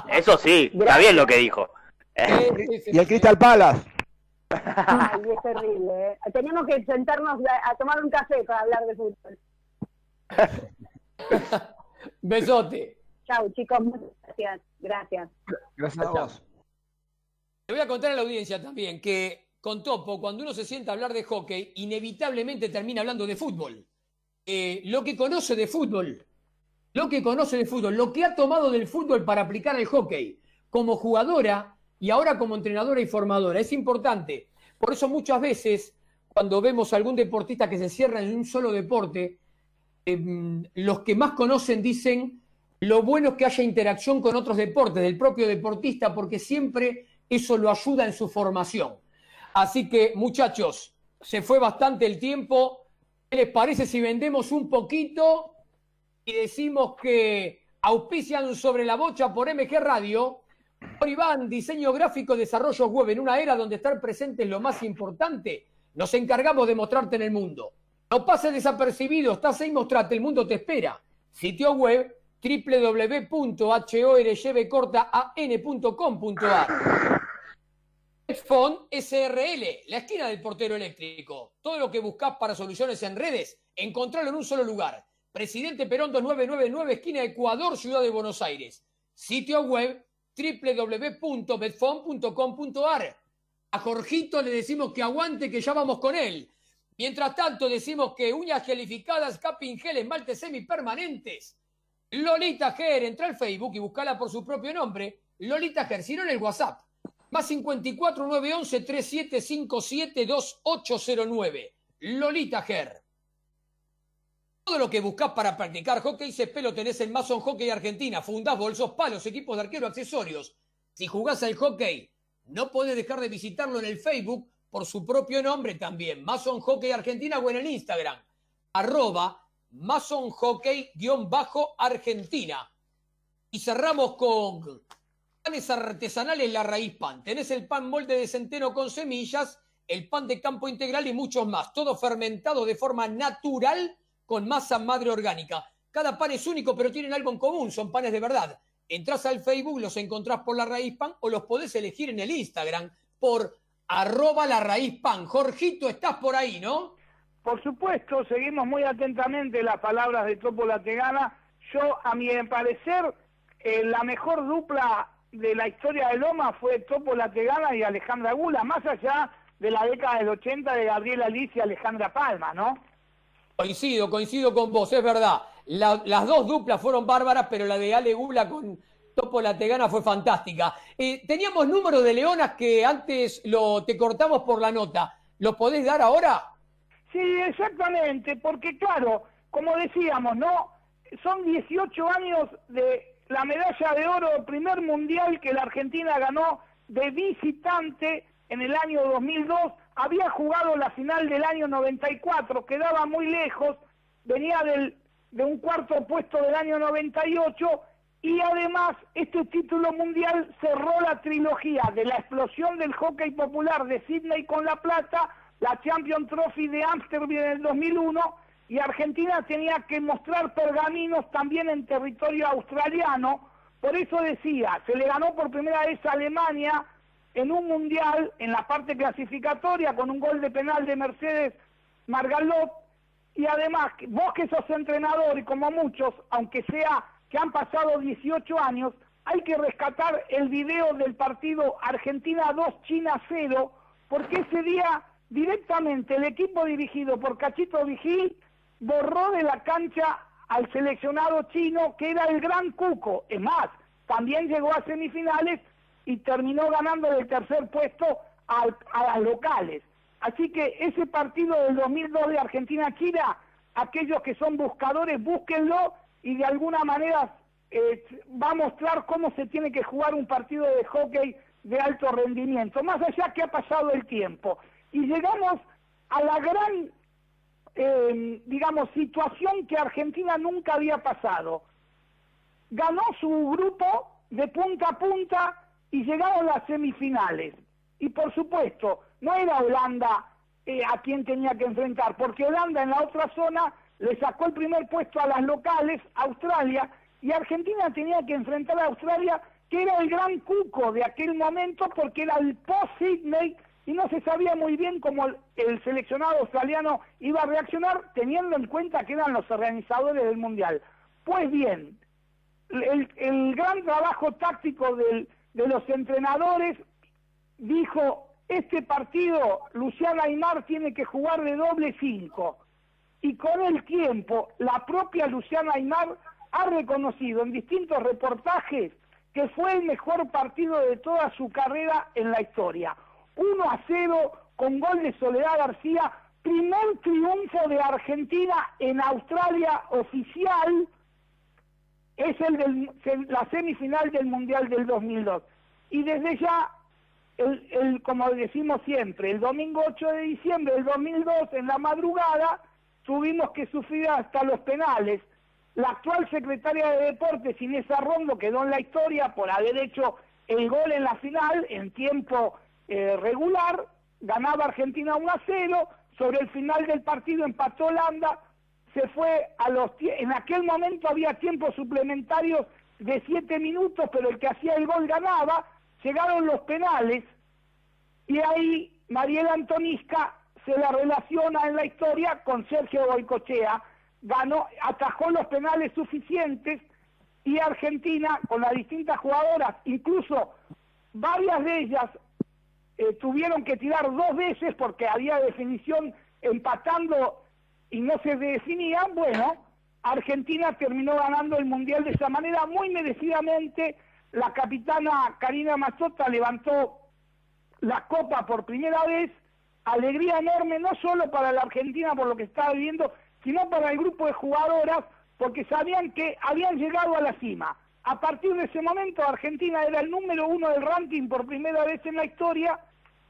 S4: Eso sí, está bien lo que dijo.
S7: y el Crystal Palace.
S6: Ay, es terrible, ¿eh? Tenemos que sentarnos a, tomar un café para hablar de fútbol.
S1: Besote.
S6: Chao, chicos, muchas gracias. Gracias.
S7: Gracias a vos.
S1: Le voy a contar a la audiencia también que con Topo, cuando uno se sienta a hablar de hockey, inevitablemente termina hablando de fútbol. Eh, lo que conoce de fútbol, lo que conoce de fútbol, lo que ha tomado del fútbol para aplicar al hockey, como jugadora y ahora como entrenadora y formadora. Es importante. Por eso muchas veces, cuando vemos a algún deportista que se cierra en un solo deporte, em, los que más conocen dicen lo bueno es que haya interacción con otros deportes, del propio deportista, porque siempre eso lo ayuda en su formación. Así que, muchachos, se fue bastante el tiempo. ¿Qué les parece si vendemos un poquito y decimos que auspician sobre la bocha por MG Radio? Por Iván, diseño gráfico, desarrollo web en una era donde estar presente es lo más importante. Nos encargamos de mostrarte en el mundo. No pases desapercibido, estás ahí, mostrate, el mundo te espera. Sitio web www.horbcortaan.com.ar Phone SRL, la esquina del portero eléctrico. Todo lo que buscas para soluciones en redes, encontralo en un solo lugar. Presidente Perón 2999, esquina Ecuador, Ciudad de Buenos Aires. Sitio web www.bedphone.com.ar. A Jorgito le decimos que aguante, que ya vamos con él. Mientras tanto, decimos que uñas gelificadas, capping gel, esmaltes semipermanentes. Lolita Ger, entra al Facebook y buscala por su propio nombre. Lolita Ger, si no en el WhatsApp más 54 911 3757 2809. Lolita Ger. Todo lo que buscas para practicar hockey CP lo tenés en Mason Hockey Argentina. Fundás bolsos, palos, equipos de arquero, accesorios. Si jugás al hockey, no podés dejar de visitarlo en el Facebook por su propio nombre también. Mason Hockey Argentina o en el Instagram. Arroba Mason Hockey-Argentina. Y cerramos con panes artesanales La Raíz Pan. Tenés el pan molde de centeno con semillas, el pan de campo integral y muchos más. Todo fermentado de forma natural con masa madre orgánica. Cada pan es único, pero tienen algo en común, son panes de verdad. Entrás al Facebook, los encontrás por la raíz pan o los podés elegir en el Instagram por arroba la raíz pan. Jorgito, estás por ahí, ¿no?
S5: Por supuesto, seguimos muy atentamente las palabras de Topo Lategana. Yo, a mi parecer, eh, la mejor dupla de la historia de Loma fue Topo Lategana y Alejandra Gula, más allá de la década del 80 de Gabriela Liz y Alejandra Palma, ¿no?
S1: Coincido, coincido con vos, es verdad. las dos duplas fueron bárbaras, pero la de Ale Gula con Topo Lategana fue fantástica. Eh, teníamos número de leonas que antes lo te cortamos por la nota. ¿Lo podés dar ahora?
S5: Sí, exactamente, porque claro, como decíamos, ¿no? Son 18 años de la medalla de oro, primer mundial que la Argentina ganó de visitante en el año 2002 había jugado la final del año 94, quedaba muy lejos, venía del, de un cuarto puesto del año 98 y además este título mundial cerró la trilogía de la explosión del hockey popular de Sydney con La Plata, la Champion Trophy de Amsterdam en el 2001 y Argentina tenía que mostrar pergaminos también en territorio australiano, por eso decía, se le ganó por primera vez a Alemania, en un mundial, en la parte clasificatoria, con un gol de penal de Mercedes Margalot, y además, vos que sos entrenador y como muchos, aunque sea que han pasado 18 años, hay que rescatar el video del partido Argentina 2, China 0, porque ese día directamente el equipo dirigido por Cachito Vigil borró de la cancha al seleccionado chino que era el gran Cuco. Es más, también llegó a semifinales y terminó ganando el tercer puesto a, las locales. Así que ese partido del 2002 de Argentina-China, aquellos que son buscadores, búsquenlo y de alguna manera eh, va a mostrar cómo se tiene que jugar un partido de hockey de alto rendimiento, más allá que ha pasado el tiempo. Y llegamos a la gran, eh, digamos, situación que Argentina nunca había pasado. Ganó su grupo de punta a punta y llegaron las semifinales. Y por supuesto, no era Holanda eh, a quien tenía que enfrentar, porque Holanda en la otra zona le sacó el primer puesto a las locales, Australia, y Argentina tenía que enfrentar a Australia, que era el gran cuco de aquel momento, porque era el post-Sydney y no se sabía muy bien cómo el, seleccionado australiano iba a reaccionar, teniendo en cuenta que eran los organizadores del Mundial. Pues bien, el gran trabajo táctico de los entrenadores dijo, este partido Luciana Aymar tiene que jugar de doble cinco. Y con el tiempo, la propia Luciana Aymar ha reconocido en distintos reportajes que fue el mejor partido de toda su carrera en la historia. 1 a 0 con gol de Soledad García, primer triunfo de Argentina en Australia oficial es el la semifinal del Mundial del 2002. Y desde ya, el, como decimos siempre, el domingo 8 de diciembre del 2002, en la madrugada, tuvimos que sufrir hasta los penales. La actual secretaria de Deportes, Inés Arrondo, quedó en la historia por haber hecho el gol en la final en tiempo eh, regular, ganaba Argentina 1 a 0, sobre el final del partido empató Holanda, se fue a los en aquel momento había tiempos suplementarios de siete minutos, pero el que hacía el gol ganaba, llegaron los penales y ahí Mariela Antonisca se la relaciona en la historia con Sergio Boicochea, ganó, atajó los penales suficientes y Argentina con las distintas jugadoras, incluso varias de ellas eh, tuvieron que tirar dos veces porque había definición empatando y no se definían, bueno, Argentina terminó ganando el Mundial de esa manera, muy merecidamente. La capitana Karina Mazzota levantó la copa por primera vez. Alegría enorme, no solo para la Argentina por lo que estaba viviendo, sino para el grupo de jugadoras, porque sabían que habían llegado a la cima. A partir de ese momento, Argentina era el número uno del ranking por primera vez en la historia,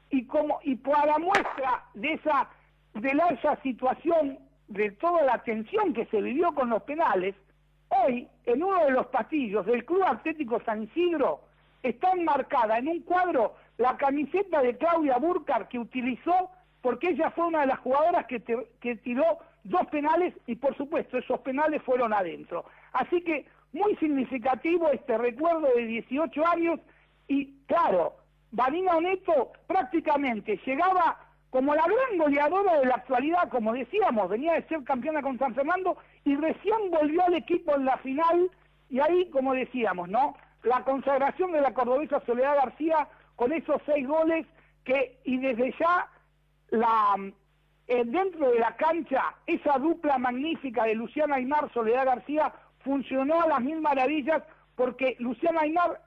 S5: y como y para muestra de esa de la, esa situación de toda la tensión que se vivió con los penales, hoy en uno de los pasillos del Club Atlético San Isidro está enmarcada en un cuadro la camiseta de Claudia Burkhardt que utilizó porque ella fue una de las jugadoras que, que tiró dos penales y por supuesto esos penales fueron adentro. Así que muy significativo este recuerdo de 18 años y claro, Vanina Oneto prácticamente llegaba como la gran goleadora de la actualidad, como decíamos, venía de ser campeona con San Fernando y recién volvió al equipo en la final y ahí, como decíamos, ¿no? La consagración de la cordobesa Soledad García con esos seis goles que, y desde ya, la, eh, dentro de la cancha, esa dupla magnífica de Luciana Aymar, Soledad García, funcionó a las mil maravillas porque Luciana Aymar,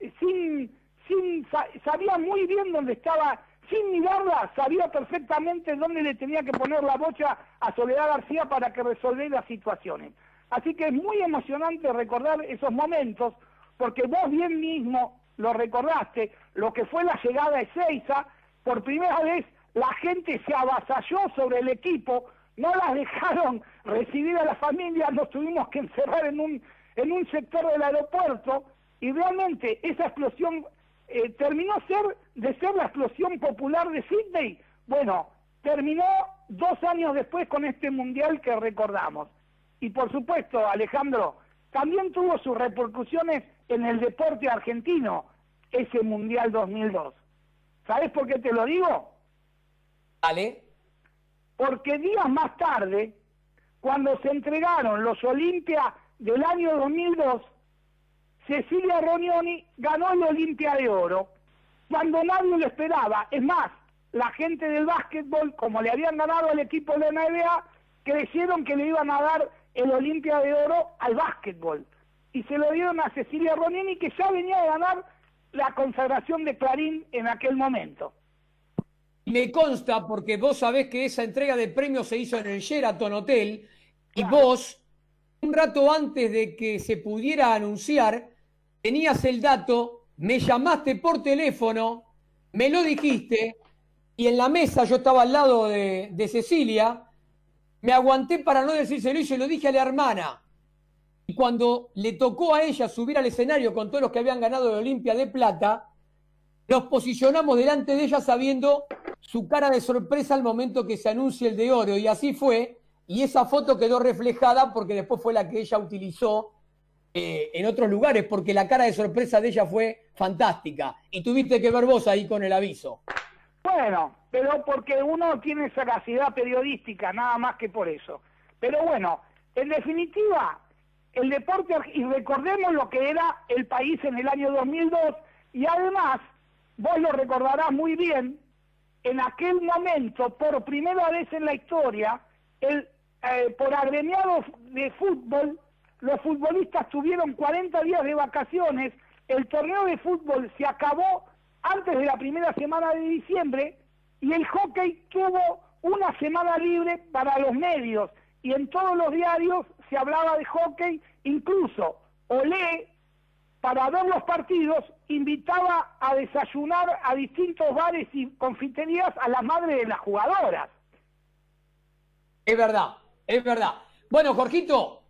S5: eh, sin, sin, sabía muy bien dónde estaba, sin mirarla, sabía perfectamente dónde le tenía que poner la bocha a Soledad García para que resolviera las situaciones. Así que es muy emocionante recordar esos momentos, porque vos bien mismo lo recordaste, lo que fue la llegada de Seiza, por primera vez la gente se avasalló sobre el equipo, no las dejaron recibir a la familia, nos tuvimos que encerrar en un, en un sector del aeropuerto y realmente esa explosión eh, terminó ser, de ser la explosión popular de Sydney. Bueno, terminó dos años después con este mundial que recordamos. Y por supuesto, Alejandro, también tuvo sus repercusiones en el deporte argentino ese Mundial 2002. ¿Sabes por qué te lo digo?
S1: Vale.
S5: Porque días más tarde, cuando se entregaron los Olimpia del año 2002, Cecilia Ronioni ganó el Olimpia de Oro, cuando nadie lo esperaba. Es más, la gente del básquetbol, como le habían ganado al equipo de la NBA, creyeron que le iban a dar el Olimpia de Oro al básquetbol. Y se lo dieron a Cecilia Ronioni, que ya venía a ganar la consagración de Clarín en aquel momento.
S1: Me consta porque vos sabés que esa entrega de premios se hizo en el Sheraton Hotel y vos, un rato antes de que se pudiera anunciar, tenías el dato, me llamaste por teléfono, me lo dijiste y en la mesa yo estaba al lado de, de Cecilia, me aguanté para no decírselo y se lo dije a la hermana. Y cuando le tocó a ella subir al escenario con todos los que habían ganado la Olimpia de Plata, nos posicionamos delante de ella sabiendo su cara de sorpresa al momento que se anuncia el de oro. Y así fue. Y esa foto quedó reflejada porque después fue la que ella utilizó eh, en otros lugares, porque la cara de sorpresa de ella fue fantástica. Y tuviste que ver vos ahí con el aviso.
S5: Bueno, pero porque uno tiene sagacidad periodística, nada más que por eso. Pero bueno, en definitiva, el deporte, y recordemos lo que era el país en el año 2002, y además, vos lo recordarás muy bien, en aquel momento, por primera vez en la historia, el, eh, por agremiados de fútbol, los futbolistas tuvieron 40 días de vacaciones, el torneo de fútbol se acabó antes de la primera semana de diciembre y el hockey tuvo una semana libre para los medios. Y en todos los diarios se hablaba de hockey, incluso Olé, para ver los partidos, invitaba a desayunar a distintos bares y confiterías a la madre de las jugadoras.
S1: Es verdad, es verdad. Bueno, Jorgito,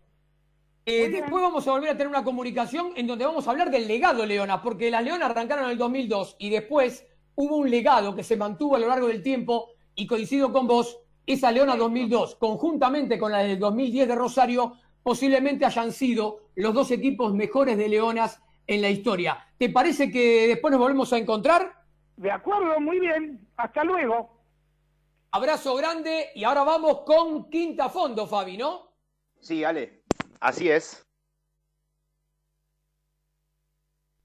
S1: eh, después vamos a volver a tener una comunicación en donde vamos a hablar del legado Leona, porque las Leonas arrancaron en el 2002 y después hubo un legado que se mantuvo a lo largo del tiempo y coincido con vos, esa Leona 2002, conjuntamente con la del 2010 de Rosario, posiblemente hayan sido los dos equipos mejores de Leonas en la historia. ¿Te parece que después nos volvemos a encontrar?
S5: De acuerdo, muy bien. Hasta luego.
S1: Abrazo grande y ahora vamos con Quinta Fondo, Fabi, ¿no?
S4: Sí, Ale, así es.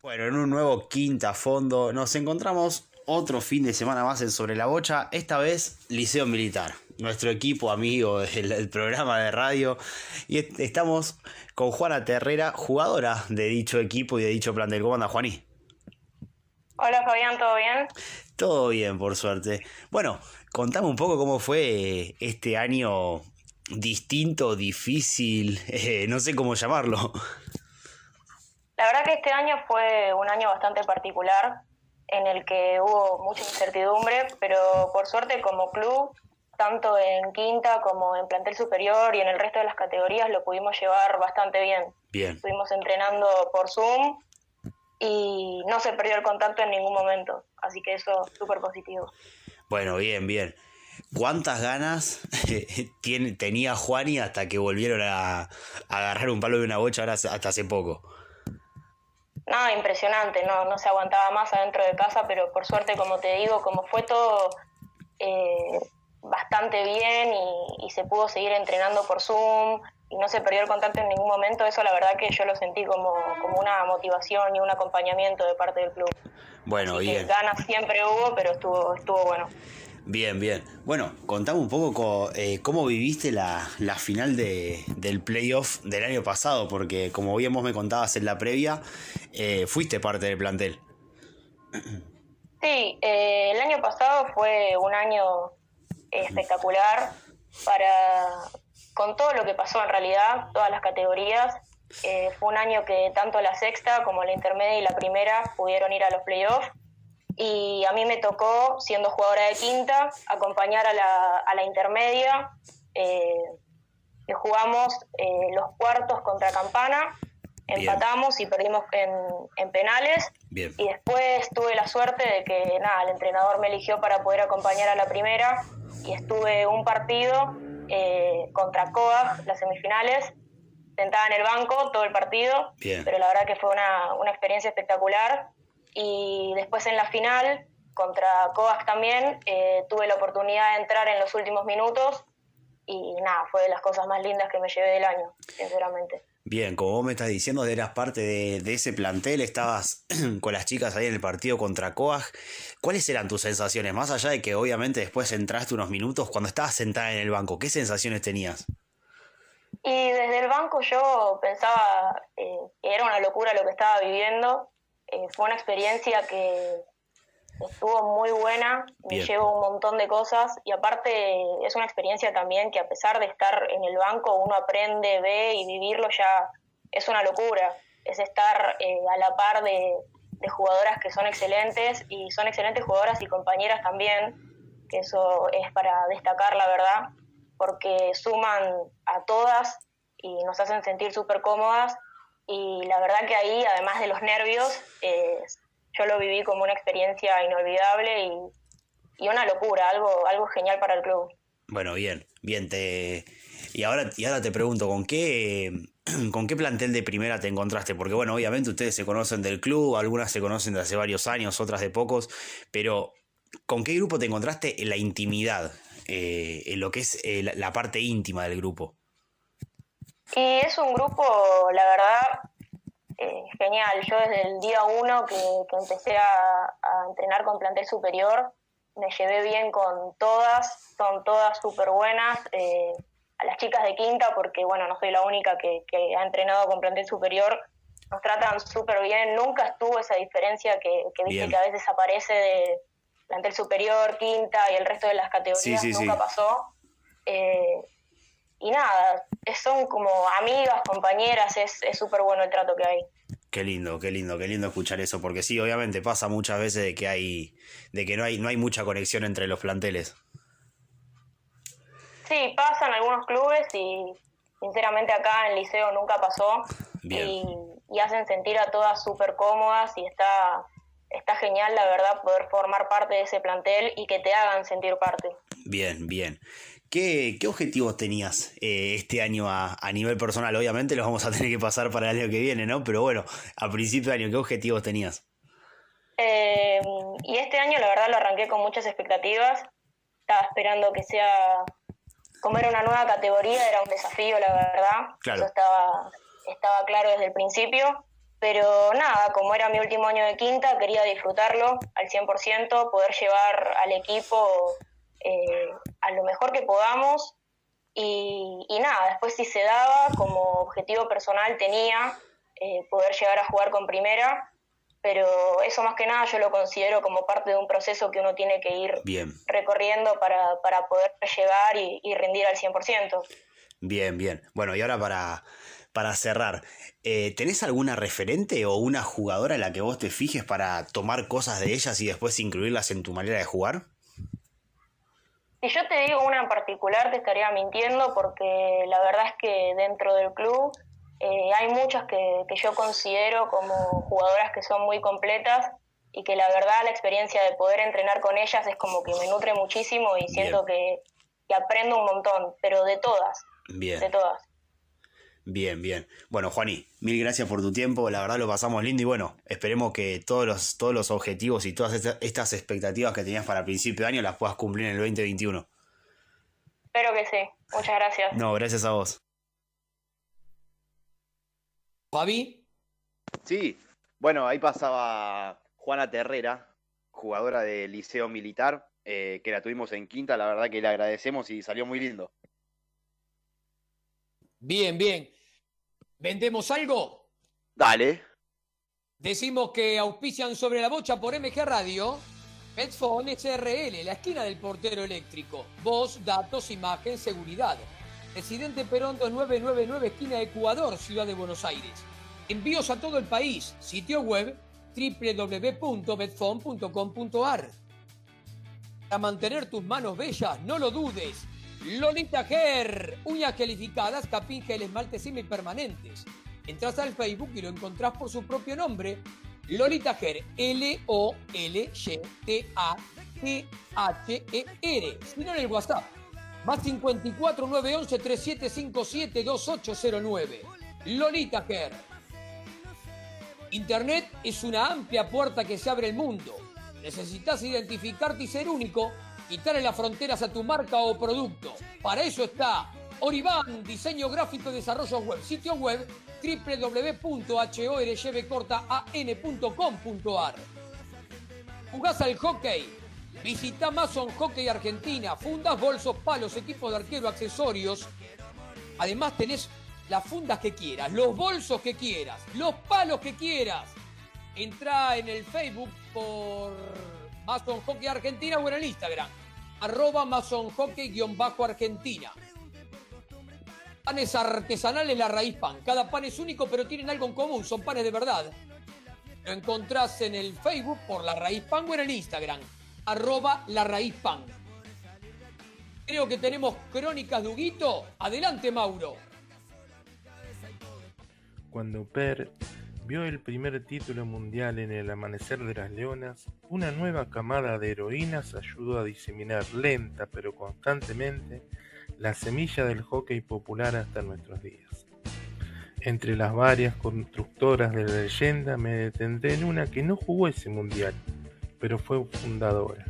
S8: Bueno, en un nuevo Quinta Fondo nos encontramos otro fin de semana más en Sobre la Bocha, esta vez Liceo Militar, nuestro equipo amigo del, programa de radio. Y estamos con Juana Terrera, jugadora de dicho equipo y de dicho plantel. ¿Cómo anda, Juaní?
S9: Hola, Fabián, ¿todo bien?
S8: Todo bien, por suerte. Bueno, contame un poco cómo fue este año distinto, difícil, eh, no sé cómo llamarlo.
S9: La verdad que este año fue un año bastante particular en el que hubo mucha incertidumbre, pero por suerte como club, tanto en quinta como en plantel superior y en el resto de las categorías lo pudimos llevar bastante bien.
S8: Bien.
S9: Estuvimos entrenando por Zoom y no se perdió el contacto en ningún momento, así que eso súper positivo.
S8: Bueno, bien, bien. ¿Cuántas ganas tiene, tenía Juani hasta que volvieron a, a agarrar un palo de una bocha ahora hasta hace poco?
S9: Nada, impresionante, no, no se aguantaba más adentro de casa, pero por suerte, como te digo, como fue todo eh, bastante bien y, y se pudo seguir entrenando por Zoom y no se perdió el contacto en ningún momento, eso la verdad que yo lo sentí como, como una motivación y un acompañamiento de parte del club.
S8: Bueno,
S9: Así
S8: bien.
S9: ganas siempre hubo, pero estuvo, estuvo bueno.
S8: Bien, bien. Bueno, contame un poco co- eh, cómo viviste la, la final de, del playoff del año pasado, porque como bien vos me contabas en la previa, eh, fuiste parte del plantel.
S9: Sí, eh, el año pasado fue un año espectacular para con todo lo que pasó en realidad, todas las categorías. Eh, fue un año que tanto la sexta como la intermedia y la primera pudieron ir a los playoffs. Y a mí me tocó, siendo jugadora de quinta, acompañar a la, a la intermedia. eh, que jugamos eh, los cuartos contra Campana,
S8: Bien.
S9: empatamos y perdimos en, en penales.
S8: Bien.
S9: Y después tuve la suerte de que, nada, el entrenador me eligió para poder acompañar a la primera y estuve un partido eh, contra Coag, las semifinales, sentada en el banco todo el partido,
S8: Bien.
S9: pero la verdad que fue una, una experiencia espectacular. Y después en la final, contra Coag también, eh, tuve la oportunidad de entrar en los últimos minutos y nada, fue de las cosas más lindas que me llevé del año, sinceramente.
S8: Bien, como vos me estás diciendo, eras parte de, de ese plantel, estabas con las chicas ahí en el partido contra Coag. ¿Cuáles eran tus sensaciones? Más allá de que obviamente después entraste unos minutos, cuando estabas sentada en el banco, ¿qué sensaciones tenías?
S9: Y desde el banco yo pensaba eh, que era una locura lo que estaba viviendo. Eh, fue una experiencia que estuvo muy buena, me llevo un montón de cosas y aparte es una experiencia también que a pesar de estar en el banco uno aprende, ve y vivirlo ya es una locura. Es estar eh, a la par de, de jugadoras que son excelentes y son excelentes jugadoras y compañeras también, que eso es para destacar la verdad porque suman a todas y nos hacen sentir súper cómodas. Y la verdad que ahí, además de los nervios, eh, yo lo viví como una experiencia inolvidable y, y una locura, algo, algo genial para el club.
S8: Bueno, bien, bien, te... Y ahora, y ahora te pregunto, ¿con qué, ¿con qué plantel de primera te encontraste? Porque bueno, obviamente ustedes se conocen del club, algunas se conocen de hace varios años, otras de pocos, pero ¿con qué grupo te encontraste en la intimidad? eh, en lo que es eh, la, la parte íntima del grupo.
S9: Y es un grupo, la verdad, eh, genial. Yo desde el día uno que, que empecé a, a entrenar con plantel superior, me llevé bien con todas, son todas súper buenas. eh, a las chicas de quinta, porque bueno, no soy la única que, que ha entrenado con plantel superior, nos tratan súper bien. Nunca estuvo esa diferencia que, que viste que a veces aparece de plantel superior, quinta y el resto de las categorías,
S8: Sí, sí,
S9: nunca
S8: sí.
S9: pasó. Eh, y nada, son como amigas, compañeras, es es súper bueno el trato que hay.
S8: Qué lindo, qué lindo, qué lindo escuchar eso, porque sí, obviamente pasa muchas veces de que hay, de que no hay, no hay mucha conexión entre los planteles.
S9: Sí, pasan algunos clubes y sinceramente acá en el liceo nunca pasó.
S8: Bien.
S9: Y, y hacen sentir a todas súper cómodas y está, está genial, la verdad, poder formar parte de ese plantel y que te hagan sentir parte.
S8: Bien, bien. ¿Qué, qué objetivos tenías eh, este año a, a nivel personal? Obviamente los vamos a tener que pasar para el año que viene, ¿no? Pero bueno, a principio de año, ¿qué objetivos tenías?
S9: Eh, y este año la verdad lo arranqué con muchas expectativas. Estaba esperando que sea, como era una nueva categoría, era un desafío, la verdad.
S8: Claro.
S9: Eso estaba, estaba claro desde el principio. Pero nada, como era mi último año de quinta, quería disfrutarlo al 100%, poder llevar al equipo eh, a lo mejor que podamos. Y, y nada, después si se daba, como objetivo personal tenía eh, poder llegar a jugar con primera pero eso más que nada yo lo considero como parte de un proceso que uno tiene que ir
S8: Bien.
S9: recorriendo para, para poder llegar y, y rendir al 100%.
S8: Bien, bien. Bueno, y ahora para, para cerrar, eh, ¿tenés alguna referente o una jugadora en la que vos te fijes para tomar cosas de ellas y después incluirlas en tu manera de jugar?
S9: Si yo te digo una en particular, te estaría mintiendo porque la verdad es que dentro del club eh, hay muchas que, que, yo considero como jugadoras que son muy completas y que la verdad la experiencia de poder entrenar con ellas es como que me nutre muchísimo y siento que, que, aprendo un montón, pero de todas.
S8: Bien.
S9: De todas.
S8: Bien, bien. Bueno, Juaní, mil gracias por tu tiempo, la verdad lo pasamos lindo y bueno, esperemos que todos los, todos los objetivos y todas estas expectativas que tenías para el principio de año las puedas cumplir en el 2021.
S9: Espero que sí. Muchas gracias.
S8: No, gracias a vos.
S1: Fabi.
S4: Sí, bueno, ahí pasaba Juana Terrera, jugadora del Liceo Militar, eh, que la tuvimos en quinta, la verdad que le agradecemos y salió muy lindo.
S1: Bien, bien. ¿Vendemos algo?
S4: Dale.
S1: Decimos que auspician sobre la bocha por MG Radio. Medphone SRL, la esquina del portero eléctrico. Voz, datos, imagen, seguridad. Presidente Perón 2999, esquina Ecuador, Ciudad de Buenos Aires. Envíos a todo el país. Sitio web www.bedphone.com.ar. Para mantener tus manos bellas, no lo dudes. Lolita Ger, uñas calificadas, capín, gel, esmalte semipermanentes. Entras al Facebook y lo encontrás por su propio nombre. Lolita Ger, L-O-L-G-T-A-G-H-E-R. Si no en el WhatsApp. Más 54 911 3757 2809. Lolita Ger. Internet es una amplia puerta que se abre el mundo. Necesitas identificarte y ser único, quitarle las fronteras a tu marca o producto. Para eso está Oriban, diseño gráfico y desarrollo web. Sitio web www.horyvcortaan.com.ar. ¿Jugás al hockey? Visita Mason Hockey Argentina. Fundas, bolsos, palos, equipo de arquero, accesorios. Además tenés las fundas que quieras, los bolsos que quieras, los palos que quieras. Entra en el Facebook por Mason Hockey Argentina o en el Instagram, arroba Mason Hockey-Argentina. Panes artesanales La Raíz Pan. Cada pan es único, pero tienen algo en común, son panes de verdad. Lo encontrás en el Facebook por La Raíz Pan o en el Instagram, arroba La Raíz Pan. Creo que tenemos crónicas de Huguito. Adelante, Mauro.
S10: Cuando Per vio el primer título mundial en el amanecer de las leonas, una nueva camada de heroínas ayudó a diseminar lenta pero constantemente la semilla del hockey popular hasta nuestros días. Entre las varias constructoras de la leyenda me detendré en una que no jugó ese mundial, pero fue fundadora,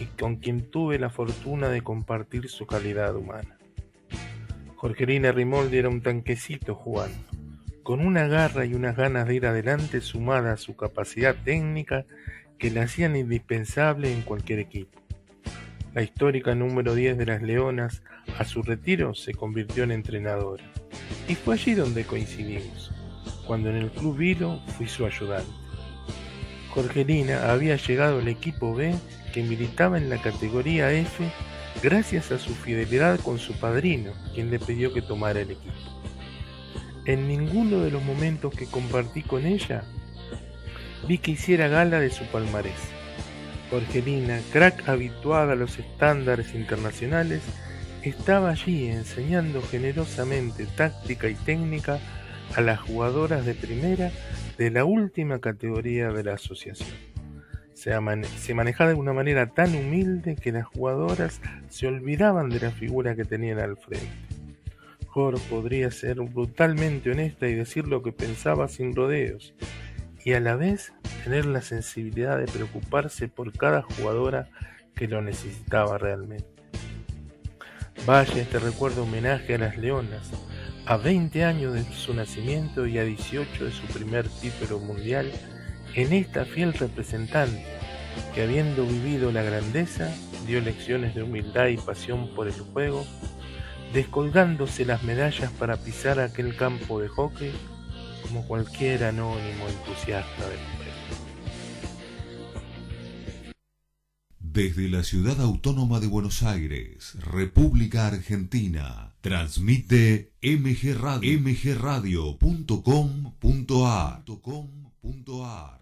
S10: y con quien tuve la fortuna de compartir su calidad humana. Jorgelina Rimoldi era un tanquecito jugando con una garra y unas ganas de ir adelante sumada a su capacidad técnica que la hacían indispensable en cualquier equipo. La histórica número 10 de las Leonas, a su retiro, se convirtió en entrenadora. Y fue allí donde coincidimos, cuando en el Club Vilo fui su ayudante. Jorgelina había llegado al equipo B que militaba en la categoría F gracias a su fidelidad con su padrino, quien le pidió que tomara el equipo. En ninguno de los momentos que compartí con ella vi que hiciera gala de su palmarés. Jorgelina, crack habituada a los estándares internacionales, estaba allí enseñando generosamente táctica y técnica a las jugadoras de primera de la última categoría de la asociación. Se, se, manejaba de una manera tan humilde que las jugadoras se olvidaban de la figura que tenían al frente. Jor podría ser brutalmente honesta y decir lo que pensaba sin rodeos, y a la vez tener la sensibilidad de preocuparse por cada jugadora que lo necesitaba realmente. Vaya este recuerdo homenaje a las Leonas, a 20 años de su nacimiento y a 18 de su primer título mundial, en esta fiel representante que habiendo vivido la grandeza, dio lecciones de humildad y pasión por el juego, descolgándose las medallas para pisar aquel campo de hockey como cualquier anónimo entusiasta del juego.
S11: Desde la ciudad autónoma de Buenos Aires, República Argentina, transmite MG Radio, mgradio.com.ar.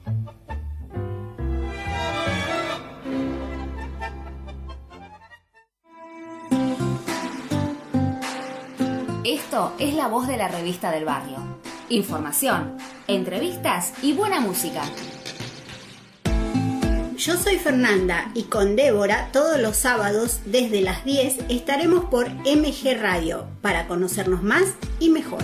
S12: Esto es la voz de la revista del barrio. Información, entrevistas y buena música.
S13: Yo soy Fernanda y con Débora todos los sábados desde las 10 estaremos por MG Radio para conocernos más y mejor.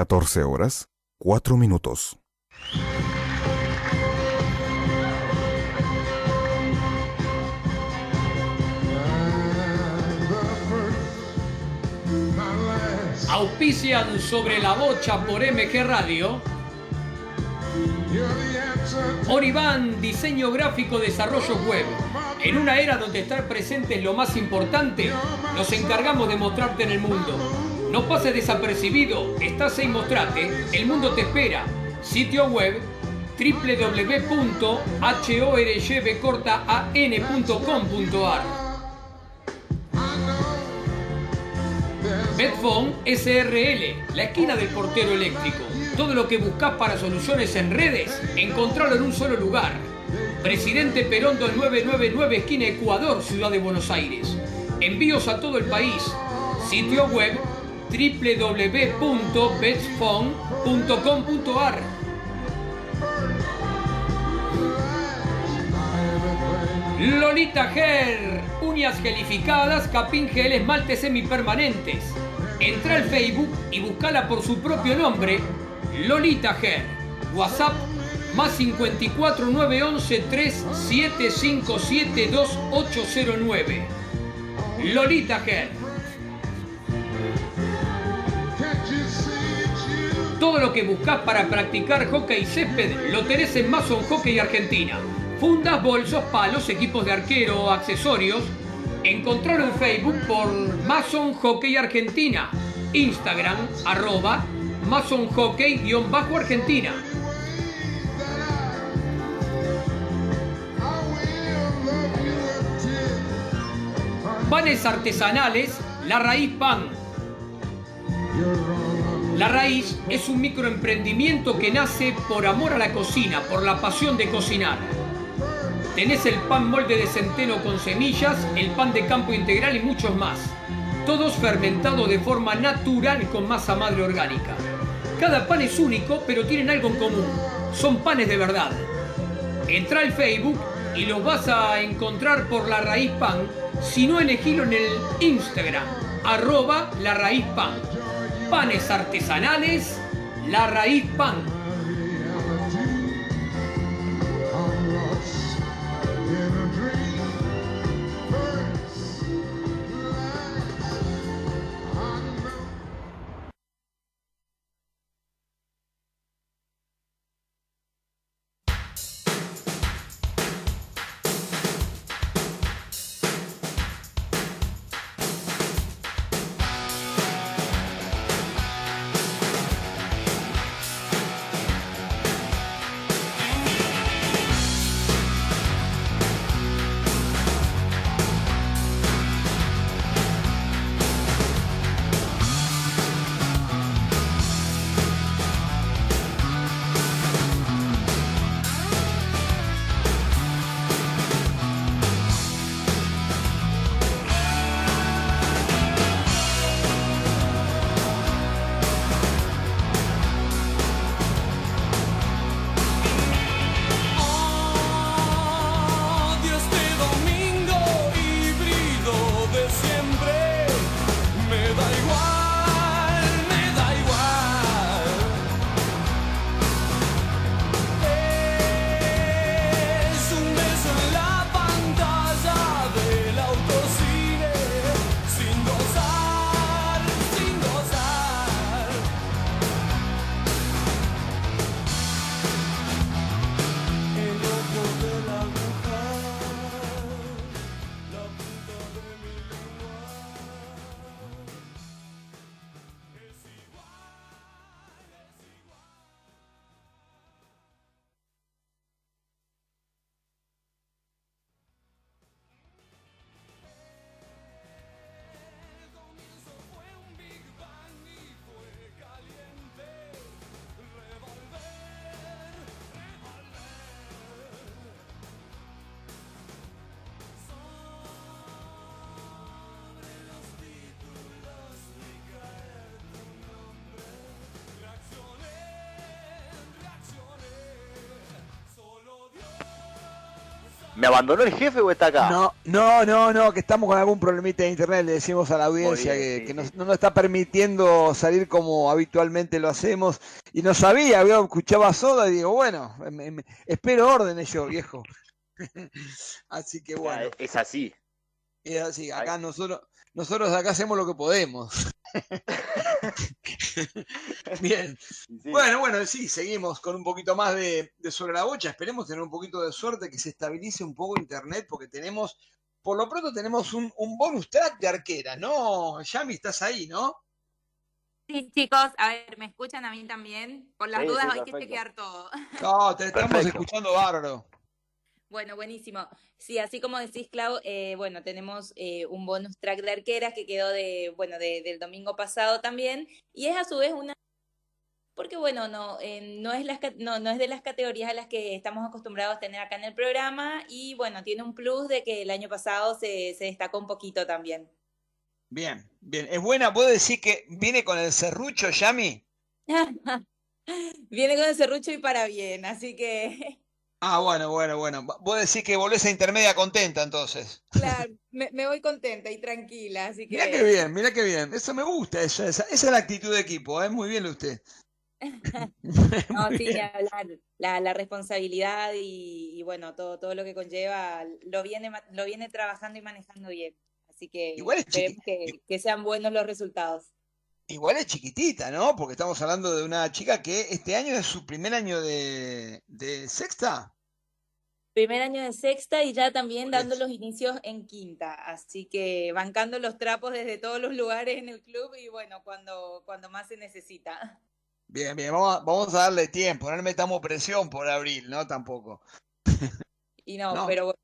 S14: Catorce horas, cuatro minutos.
S1: Auspician sobre la bocha por MG Radio. Oribán, diseño gráfico, desarrollo web. En una era donde estar presente es lo más importante, nos encargamos de mostrarte en el mundo. No pases desapercibido, estás ahí, mostrate, el mundo te espera. Sitio web www.horyvcortaan.com.ar Betphone SRL, la esquina del portero eléctrico. Todo lo que buscas para soluciones en redes, encontralo en un solo lugar. Presidente Perón 2999, esquina Ecuador, Ciudad de Buenos Aires. Envíos a todo el país. Sitio web www.betsphone.com.ar Lolita Hair, uñas gelificadas, capín gel, esmaltes semipermanentes. Entra al Facebook y buscala por su propio nombre, Lolita Hair. WhatsApp más 54 911 3757 2809. Lolita Head. Todo lo que buscas para practicar hockey césped lo tenés en Mason Hockey Argentina. Fundas, bolsos, palos, equipos de arquero, accesorios. Encontralo en Facebook por Mason Hockey Argentina. Instagram, arroba Mason Hockey-Argentina. Panes artesanales, La Raíz Pan. La Raíz es un microemprendimiento que nace por amor a la cocina, por la pasión de cocinar. Tenés el pan molde de centeno con semillas, el pan de campo integral y muchos más. Todos fermentados de forma natural con masa madre orgánica. Cada pan es único, pero tienen algo en común. Son panes de verdad. Entra al Facebook y los vas a encontrar por La Raíz Pan, si no elegilo en el Instagram, arroba La Raíz Pan. Panes artesanales, La Raíz Pan.
S15: ¿Me
S4: abandonó el jefe o está acá?
S7: No, no, no, no, que estamos con algún problemita de internet, le decimos a la audiencia
S4: bien,
S7: que,
S4: sí,
S7: que nos-
S4: sí.
S7: no nos está permitiendo salir como habitualmente lo hacemos. Y no sabía, había escuchaba soda y digo, bueno, me- me- espero órdenes yo, viejo. Así que bueno,
S4: Es así.
S7: es así, acá nosotros, nosotros acá hacemos lo que podemos. Bien. Bueno, bueno, sí, seguimos con un poquito más de, de sobre la bocha. Esperemos tener un poquito de suerte, que se estabilice un poco internet, porque tenemos, por lo pronto tenemos un, un bonus track de arquera, ¿no? Yami, estás ahí, ¿no?
S3: Sí, chicos, a ver, ¿me escuchan a mí también? Por las
S4: Sí,
S3: dudas
S4: sí,
S3: hay que
S4: perfecto.
S3: chequear todo.
S7: No, te estamos
S4: Perfecto.
S7: escuchando bárbaro.
S3: Bueno, buenísimo. Sí, así como decís, Clau, eh, bueno, tenemos eh, un bonus track de arqueras que quedó de, bueno, de- del domingo pasado también, y es a su vez una, porque bueno, no, eh, no es las, no, no es de las categorías a las que estamos acostumbrados a tener acá en el programa, y bueno, tiene un plus de que el año pasado se, se destacó un poquito también.
S7: Bien, bien. Es buena, ¿puedo decir que viene con el serrucho, Yami?
S3: Viene con el serrucho y para bien, así que,
S7: Ah, bueno, bueno, bueno. Vos decís que volvés a intermedia contenta entonces.
S3: claro, me, me voy contenta y tranquila, así que...
S7: Mirá qué bien, mirá qué bien. Eso me gusta, esa, esa, esa es la actitud de equipo, ¿eh? Muy bien usted.
S3: No, sí, hablar. La, la responsabilidad y, y bueno, todo, todo lo que conlleva, lo viene, lo viene trabajando y manejando bien. Así Así que
S7: Igual es
S3: esperemos que, que sean buenos los resultados.
S7: Igual es chiquitita, ¿no? Porque estamos hablando de una chica que este año es su primer año de, de sexta.
S3: Primer año de sexta y ya también dando los inicios en quinta, así que bancando los trapos desde todos los lugares en el club y bueno, cuando, cuando más se necesita.
S7: Bien, bien, vamos a, vamos a darle tiempo, no le metamos presión por abril, ¿no? Tampoco.
S3: Y no,
S7: No.
S3: pero bueno,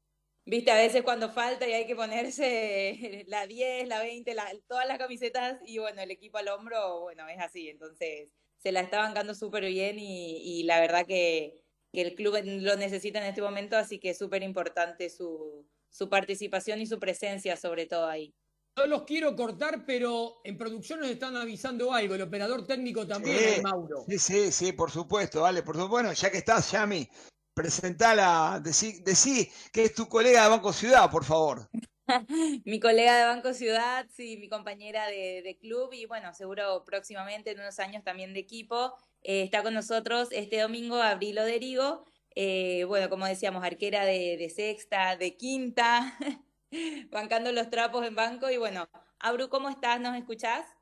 S3: viste, a veces cuando falta y hay que ponerse la 10, la 20, la- todas las camisetas y bueno, el equipo al hombro, bueno, es así, entonces se la está bancando súper bien y, y la verdad que, que el club lo necesita en este momento, así que es súper importante su, su participación y su presencia sobre todo ahí.
S1: No los quiero cortar, pero en producción nos están avisando algo. El operador técnico también,
S7: Sí,
S1: Mauro.
S7: sí, sí, sí, por supuesto, vale, por supuesto. Bueno, ya que estás, Yami, presentala, decí, decí que es tu colega de Banco Ciudad, por favor.
S3: Mi colega de Banco Ciudad, sí, mi compañera de, de club y bueno, seguro próximamente en unos años también de equipo. Eh, está con nosotros este domingo Abril Oderigo, eh, bueno, como decíamos, arquera de, de sexta, de quinta, bancando los trapos en banco y bueno, Abru, ¿cómo estás? ¿Nos escuchás?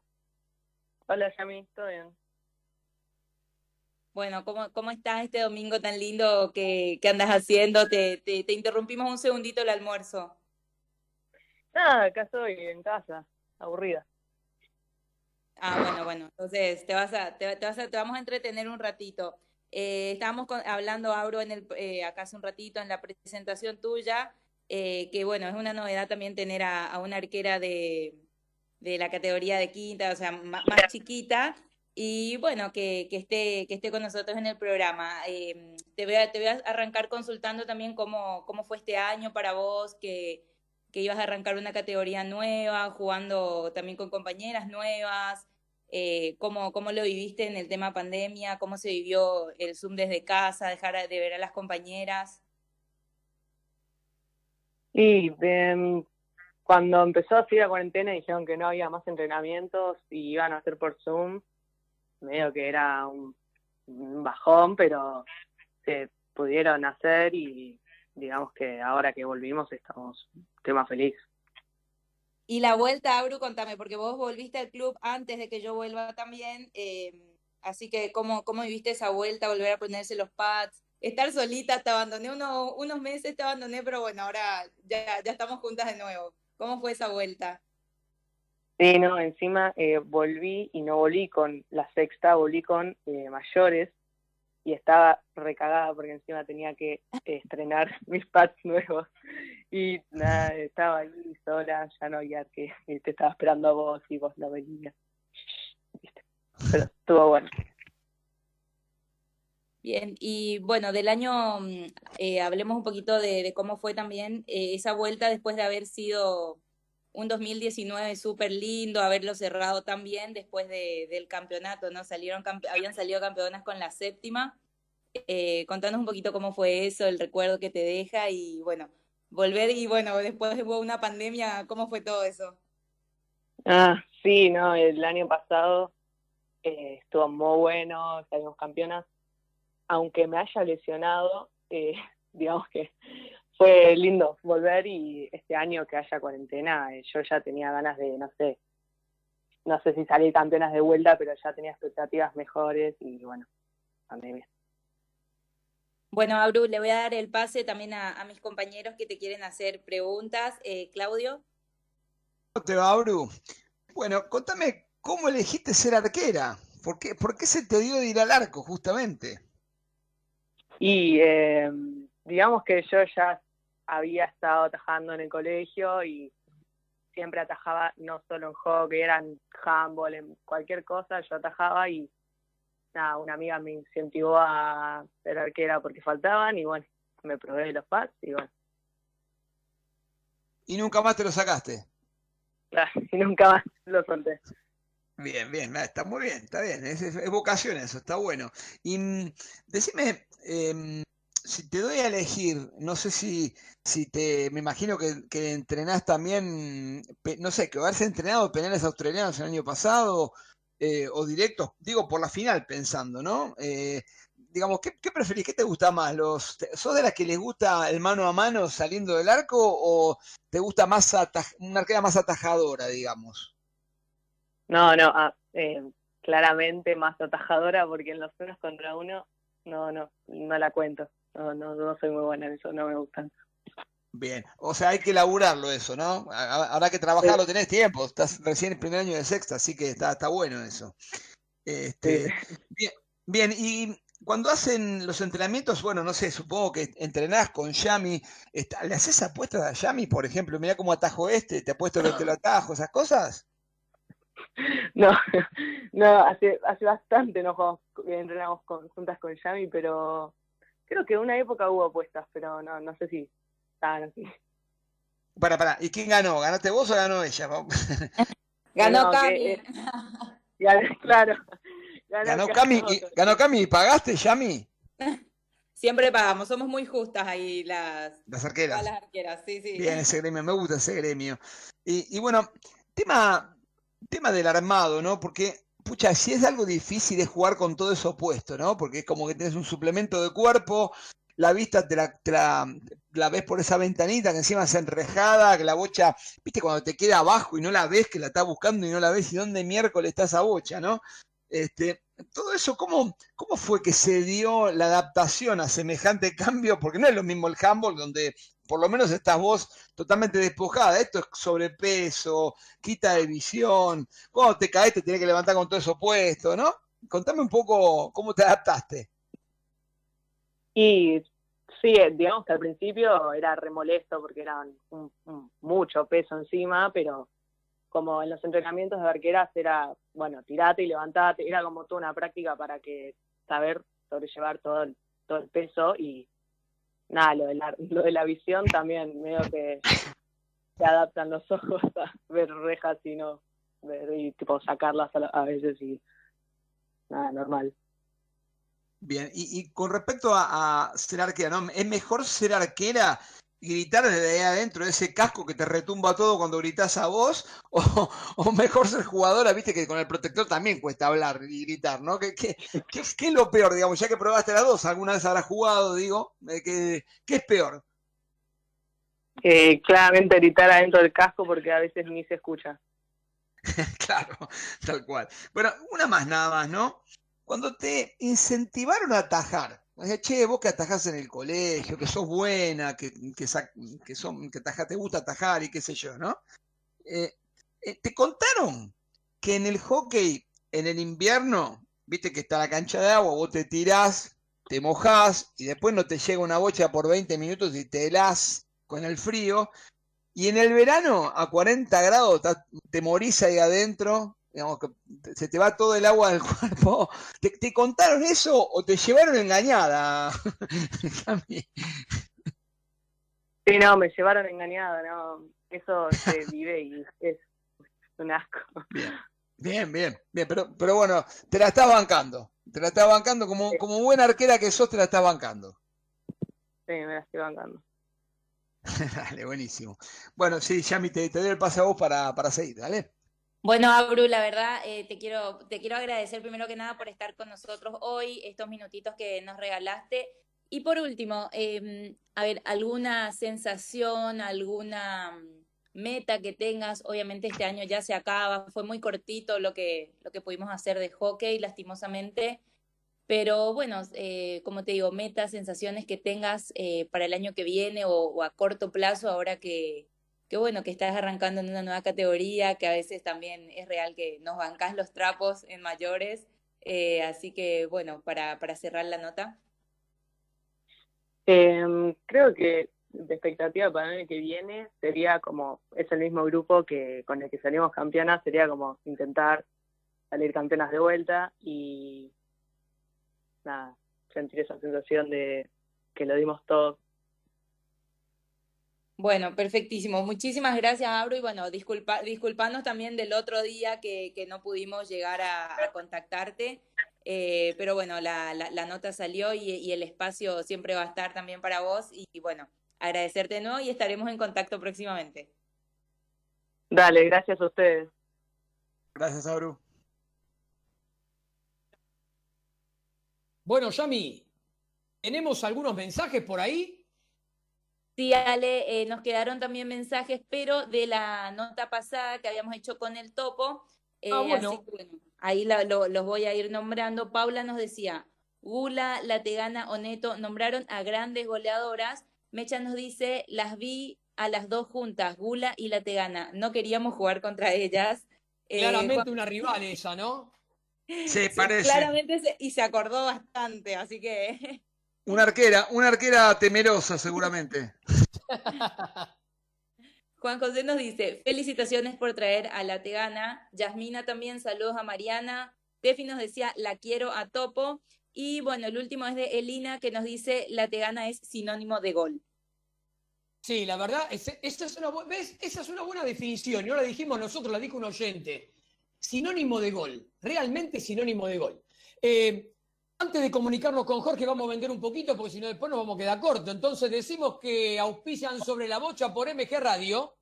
S16: Hola, Yami, ¿todo bien?
S3: Bueno, ¿cómo, cómo estás este domingo tan lindo que, que andas haciendo? Te, te, te interrumpimos un segundito el almuerzo.
S16: Nada, acá estoy en casa, aburrida.
S3: Ah, bueno, bueno. Entonces te vas a, te, te vas a, te vamos a entretener un ratito. Eh, estábamos con- hablando, Auro, en el, eh, acá hace un ratito en la presentación tuya, eh, que bueno, es una novedad también tener a, a una arquera de, de la categoría de quinta, o sea, ma- más, chiquita, y bueno, que, que esté, que esté con nosotros en el programa. Eh, te voy a, te voy a arrancar consultando también cómo, cómo fue este año para vos, que, que ibas a arrancar una categoría nueva, jugando también con compañeras nuevas, eh, cómo, cómo lo viviste en el tema pandemia, cómo se vivió el Zoom desde casa, dejar de ver a las compañeras.
S16: Y em, cuando empezó así la cuarentena dijeron que no había más entrenamientos y iban a hacer por Zoom, medio que era un, bajón, pero se pudieron hacer y digamos que ahora que volvimos estamos tema feliz.
S3: Y la vuelta, Abru, contame, porque vos volviste al club antes de que yo vuelva también, eh, así que ¿cómo, cómo viviste esa vuelta, volver a ponerse los pads? Estar solita, te abandoné uno- unos meses, te abandoné, pero bueno, ahora ya, ya estamos juntas de nuevo. ¿Cómo fue esa vuelta?
S16: Sí, no, encima eh, volví y no volví con la sexta, volví con eh, mayores y estaba recagada porque encima tenía que eh, estrenar mis pads nuevos y nada, estaba ahí sola, ya no había que y te estaba esperando a vos y vos no venías. Pero estuvo bueno.
S3: Bien, y bueno, del año, mm, eh, hablemos un poquito de, de cómo fue también eh, esa vuelta después de haber sido un 2019 súper lindo, haberlo cerrado tan bien después de- del campeonato, ¿no? Salieron, habían salido campeonas con la séptima. Eh, contanos un poquito cómo fue eso, el recuerdo que te deja y bueno, volver y bueno, después hubo una pandemia, ¿cómo fue todo eso?
S16: Ah, sí, no, el año pasado eh, estuvo muy bueno, salimos campeonas, aunque me haya lesionado, eh, digamos que fue lindo volver y este año que haya cuarentena, eh, yo ya tenía ganas de, no sé, no sé si salir campeonas de vuelta, pero ya tenía expectativas mejores y bueno, pandemia.
S3: Bueno, Abru, le voy a dar el pase también a, a mis compañeros que te quieren hacer preguntas. Eh, Claudio.
S7: ¿Cómo te va, Bru? Bueno, contame, ¿cómo elegiste ser arquera? ¿Por qué, por qué se te dio de ir al arco, justamente?
S16: Y eh, digamos que yo ya había estado atajando en el colegio y siempre atajaba no solo en hockey, eran handball, en cualquier cosa yo atajaba y nada, una amiga me incentivó a ser arquera porque faltaban y bueno, me probé los pads y bueno,
S7: Y nunca más te lo sacaste.
S16: y nunca más lo solté.
S7: Bien, bien, está muy bien, está bien, es, es- vocación eso, está bueno. Y mm, decime, em, si te doy a elegir, no sé si, si te, me imagino que, que entrenás también, no sé, que haberse entrenado penales australianos el año pasado, eh, o directos, digo por la final pensando, ¿no? Eh, digamos, ¿qué, qué preferís? ¿Qué te gusta más? Los, ¿Sos de las que les gusta el mano a mano saliendo del arco o te gusta más una arquera más atajadora, digamos?
S16: No, no, ah, eh, claramente más atajadora porque en los unos contra uno no, no, no la cuento. No, no, no soy muy buena en eso, no me gustan.
S7: Bien, o sea, hay que laburarlo eso, ¿no? Habrá que trabajarlo, tenés tiempo, estás recién en el primer año de sexta, así que está, está bueno eso. Este, bien, bien, y cuando hacen los entrenamientos, bueno, no sé, supongo que entrenás con Yami, está- ¿le haces apuestas a Yami, por ejemplo? Mirá cómo atajo este, te apuesto que te lo atajo, esas cosas.
S16: No, no, hace, hace bastante no jugamos, eh, entrenamos con, juntas con Yami, pero creo que una época hubo apuestas, pero no, no sé si estaban así.
S7: Para, para, ¿y quién ganó? ¿Ganaste vos o ganó ella?
S3: Ganó
S16: No,
S3: Cami.
S16: eh, ya, claro.
S7: Ganó Cami, y, ganó Cami y pagaste, Yami,
S3: Siempre pagamos, somos muy justas ahí las,
S7: las arqueras.
S3: las arqueras, sí, sí.
S7: Bien, ese gremio, me gusta ese gremio. Y, y bueno, tema, tema del armado, ¿no? Porque, pucha, si es algo difícil es jugar con todo eso puesto, ¿no? Porque es como que tienes un suplemento de cuerpo, la vista te la ves por esa ventanita que encima es enrejada, que la bocha, viste, cuando te queda abajo y no la ves, que la estás buscando y no la ves, y dónde miércoles está esa bocha, ¿no? Este, todo eso, ¿cómo, ¿cómo fue que se dio la adaptación a semejante cambio? Porque no es lo mismo el handball, donde por lo menos estás vos totalmente despojada. Esto es sobrepeso, quita de visión. Cuando te caes te tenés que levantar con todo eso puesto, ¿no? Contame un poco cómo te adaptaste.
S16: Y sí, digamos que al principio era remolesto porque era un- mucho peso encima, pero como en los entrenamientos de arqueras era, bueno, tirate y levantate, era como toda una práctica para que saber sobrellevar todo todo el peso y nada, lo de la, lo de la visión también, medio que se adaptan los ojos a ver rejas y no, ver y tipo sacarlas a, la- a veces y nada, normal.
S7: Bien, y, y con respecto a, a ser arquera, ¿no? ¿Es mejor ser arquera gritar desde ahí adentro, ese casco que te retumba todo cuando gritas a vos? ¿O, o mejor ser jugadora? Viste que con el protector también cuesta hablar y gritar, ¿no? ¿Qué, qué, qué, qué es lo peor, digamos? Ya que probaste las dos, alguna vez habrás jugado, digo, eh, ¿qué, qué es peor?
S16: Eh, claramente gritar adentro del casco porque a veces ni se escucha.
S7: Claro, tal cual. Bueno, una más nada más, ¿no? Cuando te incentivaron a atajar, sea, che, vos que atajás en el colegio, que sos buena, que, que, son, que te gusta atajar y qué sé yo, ¿no? Eh, eh, ¿te contaron que en el hockey, en el invierno, viste que está la cancha de agua, vos te tirás, te mojás y después no te llega una bocha por 20 minutos y te helás con el frío? Y en el verano, a 40 grados, te morís ahí adentro, digamos que se te va todo el agua del cuerpo. ¿Te, te contaron eso o te llevaron engañada?
S16: Sí, no, me llevaron engañada, no. Eso se vive y es un asco.
S7: Bien, bien, bien, pero, pero bueno, te la estás bancando. Te la estás bancando como, como buena arquera que sos, te la estás bancando.
S16: Sí, me la estoy bancando.
S7: Dale, buenísimo. Bueno, sí, Yami, te, te doy el pase a vos para, para seguir, ¿dale?
S3: Bueno, Abru, la verdad, eh, te quiero, te quiero agradecer primero que nada por estar con nosotros hoy, estos minutitos que nos regalaste. Y por último, eh, a ver, alguna sensación, alguna mm, meta que tengas. Obviamente este año ya se acaba, fue muy cortito lo que, lo que pudimos hacer de hockey, lastimosamente. Pero bueno, eh, como te digo, metas, sensaciones que tengas eh, para el año que viene o, o a corto plazo, ahora que, que bueno, que estás arrancando en una nueva categoría, que a veces también es real que nos bancás los trapos en mayores. Eh, así que bueno, para, para cerrar la nota.
S16: Eh, creo que de expectativa para el que viene sería como, es el mismo grupo que con el que salimos campeonas, sería como intentar salir campeonas de vuelta y nada, sentir esa sensación de que lo dimos todo.
S3: Bueno, perfectísimo. Muchísimas gracias, Abro. Y bueno, disculpa, disculpanos también del otro día que, que no pudimos llegar a, a contactarte. Eh, pero bueno, la, la, la nota salió y, y, el espacio siempre va a estar también para vos. Y, y bueno, agradecerte de nuevo y estaremos en contacto próximamente.
S16: Dale, gracias a ustedes.
S7: Gracias, Abru.
S1: Bueno, Yami, ¿Tenemos algunos mensajes por ahí?
S3: Sí, Ale, eh, nos quedaron también mensajes, pero de la nota pasada que habíamos hecho con el topo. eh,
S1: Ah, bueno.
S3: así que, bueno, ahí la- lo- los voy a ir nombrando. Paula nos decía, Gula, Lategana, Oneto nombraron a grandes goleadoras. Mecha nos dice, las vi a las dos juntas, Gula y Lategana. No queríamos jugar contra ellas. Eh,
S1: Claramente
S3: Juan-
S1: una rival esa, ¿no?
S7: Se
S3: Sí,
S7: parece.
S3: claramente se- y se acordó bastante, así que
S7: Una arquera, una arquera temerosa seguramente.
S3: Juan José nos dice, felicitaciones por traer a la Tegana. Yasmina también, saludos a Mariana. Tefi nos decía, la quiero a Topo. Y bueno, el último es de Elina que nos dice, la Tegana es sinónimo de gol.
S1: Sí, la verdad, es- esa, es una, bu- ¿ves? esa es una buena definición. Y no la dijimos nosotros, la dijo un oyente. Sinónimo de gol, realmente sinónimo de gol. Eh, antes de comunicarnos con Jorge, vamos a vender un poquito, porque si no después nos vamos a quedar corto. Entonces decimos que auspician sobre la bocha por MG Radio.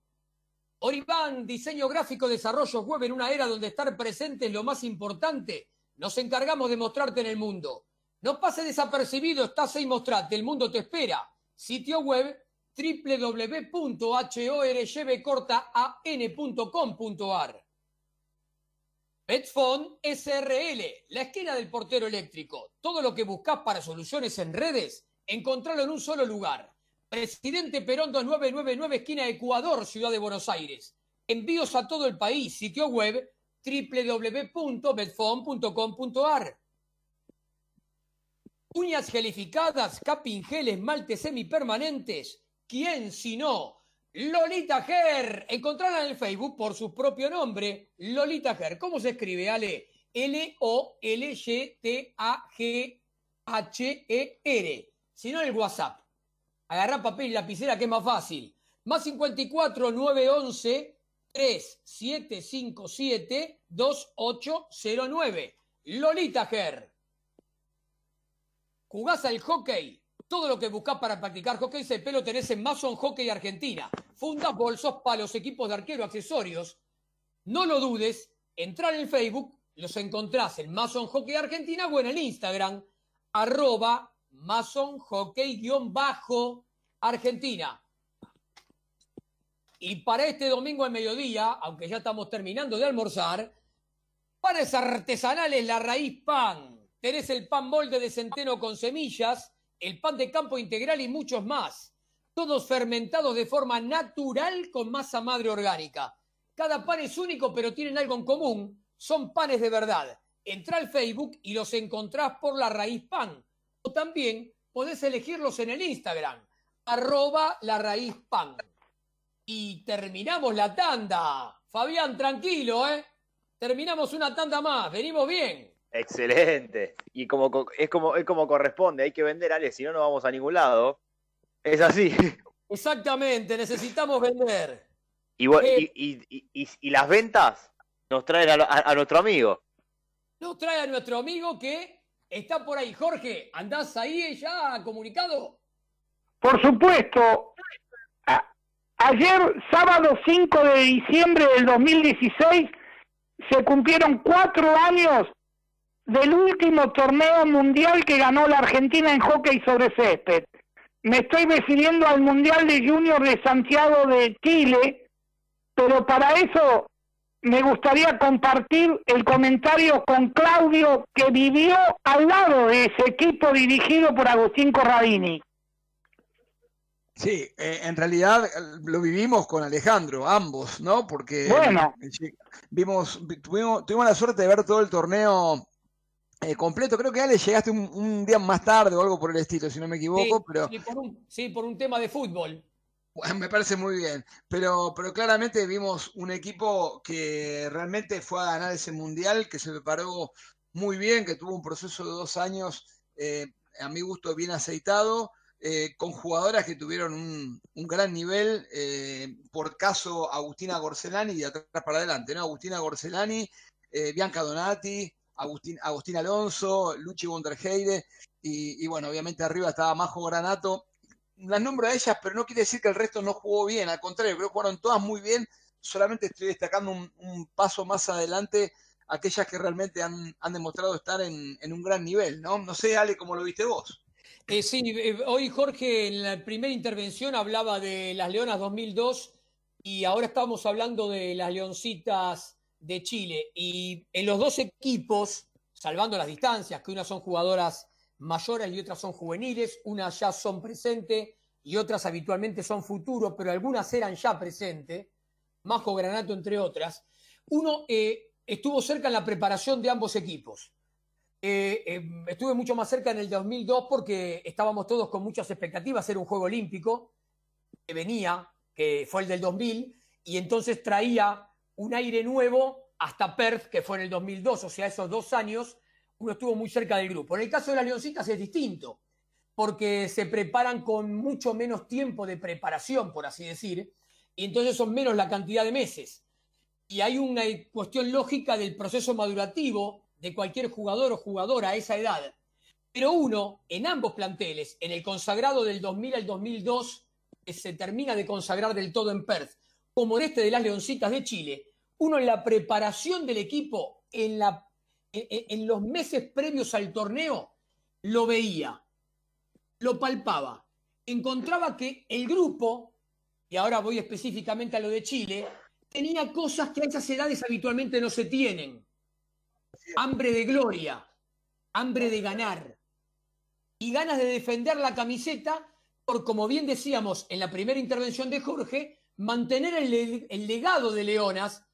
S1: Oribán, diseño gráfico, desarrollo web en una era donde estar presente es lo más importante. Nos encargamos de mostrarte en el mundo. No pase desapercibido, estás ahí, mostrate, el mundo te espera. Sitio web www.horbcortaan.com.ar Betfon SRL, la esquina del portero eléctrico. Todo lo que buscas para soluciones en redes, encontralo en un solo lugar. Presidente Perón 2999, esquina Ecuador, Ciudad de Buenos Aires. Envíos a todo el país. Sitio web www.betfon.com.ar Uñas gelificadas, capping gel, semipermanentes. ¿Quién si no? Lolita Ger. Encontrarla en el Facebook por su propio nombre. Lolita Ger. ¿Cómo se escribe, Ale? L-O-L-Y-T-A-G-H-E-R. Si no, el WhatsApp. Agarrá papel y lapicera que es más fácil. Más 54 911 3757 2809. Lolita Ger. ¿Jugás al hockey? Todo lo que buscás para practicar hockey ese pelo tenés en Mason Hockey Argentina. Fundas, bolsos, palos, equipos de arquero, accesorios. No lo dudes, entra en Facebook, los encontrás en Mason Hockey Argentina o en el Instagram, arroba Mason Hockey-Argentina. Y para este domingo al mediodía, aunque ya estamos terminando de almorzar, panes artesanales La Raíz Pan. Tenés el pan molde de centeno con semillas, el pan de campo integral y muchos más. Todos fermentados de forma natural con masa madre orgánica. Cada pan es único, pero tienen algo en común. Son panes de verdad. Entra al Facebook y los encontrás por La Raíz Pan. O también podés elegirlos en el Instagram, arroba La Raíz Pan. Y terminamos la tanda. Fabián, tranquilo, ¿eh? Terminamos una tanda más. Venimos bien.
S4: Excelente. Y como co- es como es como corresponde, hay que vender, Ale, si no no vamos a ningún lado. Es así.
S1: Exactamente, necesitamos vender.
S4: Y,
S1: Eh.
S4: y, y- y- y- y las ventas nos traen a, a- a nuestro amigo.
S1: Nos trae a nuestro amigo que está por ahí. Jorge, ¿andás ahí ya comunicado?
S5: Por supuesto, a- ayer, sábado 5 de diciembre del 2016, se cumplieron cuatro años del último torneo mundial que ganó la Argentina en hockey sobre césped. Me estoy refiriendo al Mundial de Junior de Santiago de Chile, pero para eso me gustaría compartir el comentario con Claudio, que vivió al lado de ese equipo dirigido por Agustín Corradini.
S7: Sí, eh, en realidad eh, lo vivimos con Alejandro, ambos, ¿no? Porque
S5: Bueno.
S7: eh, vimos, vi- tuvimos, tuvimos la suerte de ver todo el torneo eh, completo. Creo que Ale llegaste un, un día más tarde o algo por el estilo, si no me equivoco,
S1: sí,
S7: pero
S1: sí, por un, sí, por un tema de fútbol.
S7: Bueno, me parece muy bien, pero, pero claramente vimos un equipo que realmente fue a ganar ese mundial, que se preparó muy bien, que tuvo un proceso de dos años, eh, a mi gusto, bien aceitado, eh, con jugadoras que tuvieron un, un gran nivel, eh, por caso Agustina Gorcelani, y de atrás para adelante, ¿no? Agustina Gorcelani, eh, Bianca Donati, Agustín, Agustín Alonso, Luchi Wonderheide, y, y bueno, obviamente arriba estaba Majo Granato, las nombro a ellas, pero no quiere decir que el resto no jugó bien, al contrario, creo que jugaron todas muy bien, solamente estoy destacando un, paso más adelante aquellas que realmente han, demostrado estar en, en un gran nivel, ¿no? No sé, Ale, cómo lo viste vos.
S1: Eh, sí, eh, hoy Jorge en la primera intervención hablaba de las Leonas 2002 y ahora estamos hablando de las Leoncitas de Chile. Y en los dos equipos, salvando las distancias, que unas son jugadoras mayores y otras son juveniles, unas ya son presentes y otras habitualmente son futuro, pero algunas eran ya presentes, Majo Granato entre otras, uno eh, estuvo cerca en la preparación de ambos equipos. Eh, eh, estuve mucho más cerca en el 2002 porque estábamos todos con muchas expectativas, era un juego olímpico que venía, que fue el del 2000, y entonces traía un aire nuevo hasta Perth, que fue en el 2002, o sea, esos dos años, uno estuvo muy cerca del grupo. En el caso de las Leoncitas es distinto, porque se preparan con mucho menos tiempo de preparación, por así decir, y entonces son menos la cantidad de meses. Y hay una cuestión lógica del proceso madurativo de cualquier jugador o jugadora a esa edad. Pero uno, en ambos planteles, en el consagrado del 2000 al 2002, que se termina de consagrar del todo en Perth, como en este de las Leoncitas de Chile, uno en la preparación del equipo, en, los meses previos al torneo, lo veía, lo palpaba, encontraba que el grupo, y ahora voy específicamente a lo de Chile, tenía cosas que a esas edades habitualmente no se tienen. Hambre de gloria, hambre de ganar y ganas de defender la camiseta por, como bien decíamos en la primera intervención de Jorge, mantener el, le- el legado de Leonas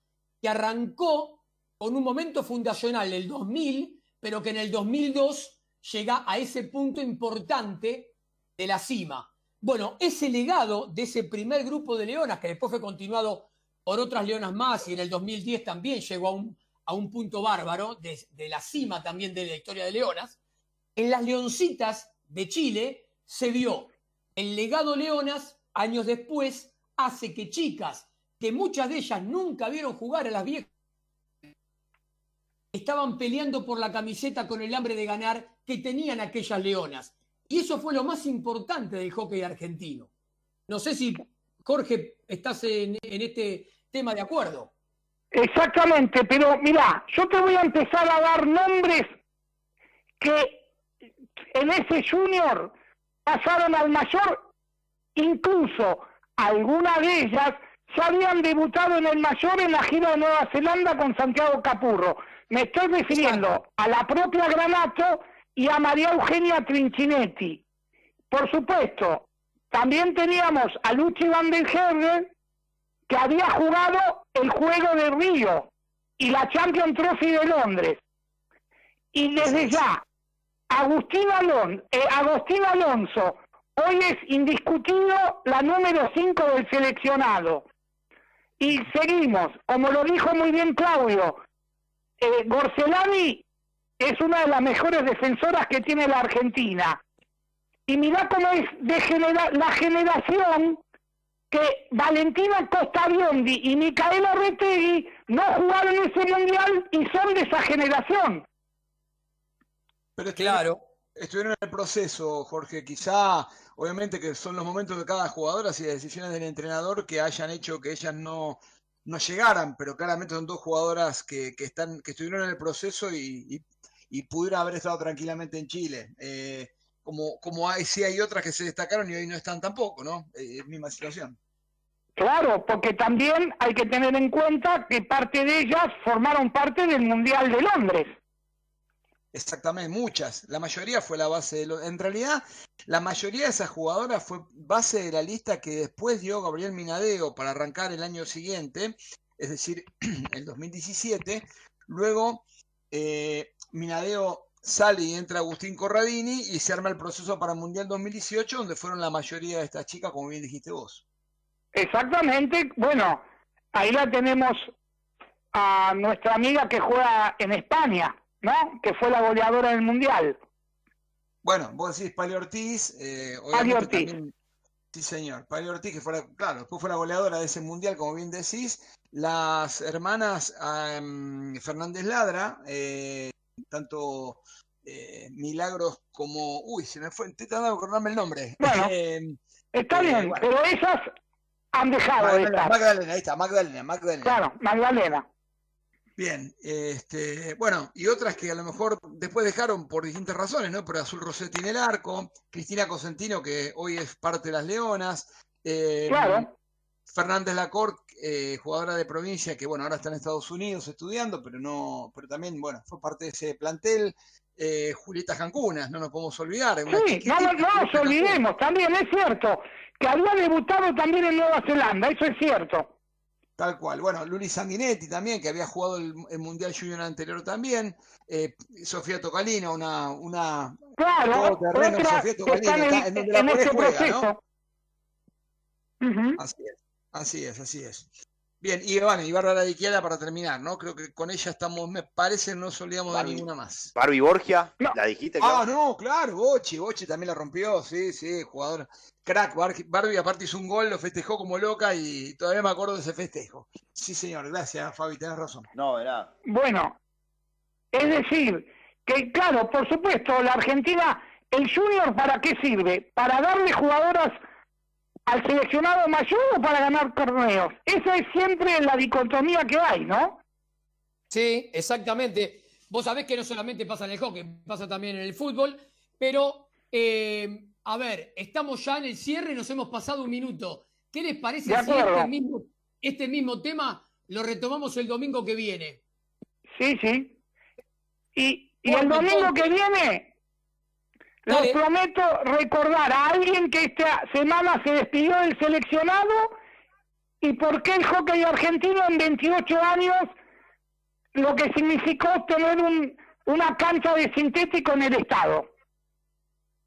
S1: que arrancó con un momento fundacional del 2000, pero que en el 2002 llega a ese punto importante de la cima. Bueno, ese legado de ese primer grupo de leonas, que después fue continuado por otras leonas más y en el 2010 también llegó a un, a un punto bárbaro de la cima también de la historia de leonas, en las leoncitas de Chile se vio el legado leonas años después hace que chicas que muchas de ellas nunca vieron jugar a las viejas estaban peleando por la camiseta con el hambre de ganar que tenían aquellas leonas. Y eso fue lo más importante del hockey argentino. No sé si, Jorge, estás en, en este tema de acuerdo.
S5: Exactamente, pero mira, yo te voy a empezar a dar nombres que en ese junior pasaron al mayor, incluso algunas de ellas ya habían debutado en el mayor en la gira de Nueva Zelanda con Santiago Capurro. Me estoy refiriendo a la propia Granato y a María Eugenia Trinchinetti. Por supuesto, también teníamos a Luchi Van der Herden, que había jugado el juego de Río y la Champions Trophy de Londres. Y desde ya, Agustín, Alon- eh, Agustín Alonso, hoy es indiscutido la número 5 del seleccionado. Y seguimos, como lo dijo muy bien Claudio, eh, Gorcelani es una de las mejores defensoras que tiene la Argentina. Y mirá cómo es de genera- la generación que Valentina Costa Biondi y Micaela Retegui no jugaron ese mundial y son de esa generación.
S7: Pero claro. Estuvieron en el proceso, Jorge. Quizá, obviamente, que son los momentos de cada jugadora y las decisiones del entrenador que hayan hecho que ellas no, no llegaran, pero claramente son dos jugadoras que, que están, que estuvieron en el proceso y, y, haber estado tranquilamente en Chile. Eh, como, como hay, sí hay otras que se destacaron y hoy no están tampoco, ¿no? Eh, misma situación.
S5: Claro, porque también hay que tener en cuenta que parte de ellas formaron parte del Mundial de Londres.
S7: Exactamente, muchas. La mayoría fue la base de lo... En realidad, la mayoría de esas jugadoras fue base de la lista que después dio Gabriel Minadeo para arrancar el año siguiente, es decir, el 2017. Luego, eh, Minadeo sale y entra Agustín Corradini y se arma el proceso para el Mundial 2018, donde fueron la mayoría de estas chicas, como bien dijiste vos.
S5: Exactamente, bueno, ahí la tenemos a nuestra amiga que juega en España, ¿no? Que fue la goleadora del Mundial.
S7: Bueno, vos decís Pali Ortiz, eh,
S5: Pali Ortiz.
S7: también- sí señor, Pali Ortiz, que fue la, claro, después fue la goleadora de ese mundial, como bien decís, las hermanas em, Fernández Ladra, eh, tanto eh, Milagros como, uy, se me fue, estoy tratando de acordarme el nombre.
S5: Bueno,
S7: Em,
S5: Está
S7: eh,
S5: bien,
S7: bueno.
S5: pero esas han dejado de
S7: Magdalena,
S5: estar.
S7: Magdalena, ahí está, Magdalena, Magdalena.
S5: Claro, Magdalena.
S7: Bien, este, bueno, y otras que a lo mejor después dejaron por distintas razones, ¿no? Pero Azul Rossetti en el arco, Cristina Cosentino, que hoy es parte de las Leonas, eh,
S5: Claro.
S7: Fernández Lacorte, eh, jugadora de provincia, que bueno, ahora está en Estados Unidos estudiando, pero no, pero también, bueno, fue parte de ese plantel. Eh, Julieta Jancunas, no nos podemos olvidar.
S5: Sí, no, no, no nos olvidemos, también es cierto que había debutado también en Nueva Zelanda, eso es cierto.
S7: Tal cual. Bueno, Luli Sanguinetti también, que había jugado el, el Mundial Junior anterior también. Eh, Sofía Tocalino, una, una
S5: Claro, otra
S7: Sofía
S5: está en,
S7: está- en donde la
S5: en
S7: Cole
S5: ese
S7: juega,
S5: proceso.
S7: ¿no? Así es, así es, así es. Bien, y bueno, y Bárbara de Iquiala para terminar, ¿no? Creo que con ella estamos, me parece, no nos olvidamos de
S4: Barbie.
S7: ninguna más.
S4: Barbie Borgia, ¿la dijiste?
S7: Ah,
S4: Clau?
S7: no, claro, Boche, Boche también la rompió, sí, sí, jugadora. Crack, Bar- Barbie aparte hizo un gol, lo festejó como loca y todavía me acuerdo de ese festejo. Sí, señor, gracias, Fabi, tenés razón.
S4: No, nada.
S5: Bueno, es decir, que claro, por supuesto, la Argentina, el Junior, ¿para qué sirve? ¿Para darle jugadoras al seleccionado mayor o para ganar torneos? Esa es siempre la dicotomía que hay, ¿no?
S1: Sí, exactamente. Vos sabés que no solamente pasa en el hockey, pasa también en el fútbol, pero eh, a ver, estamos ya en el cierre, nos hemos pasado un minuto. ¿Qué les parece si este mismo, este mismo tema lo retomamos el domingo que viene?
S5: Sí, sí. Y, el domingo que viene,
S1: Dale.
S5: prometo recordar a alguien que esta semana se despidió del seleccionado y por qué el hockey argentino en 28 años lo que significó tener un, una cancha de sintético en el estado.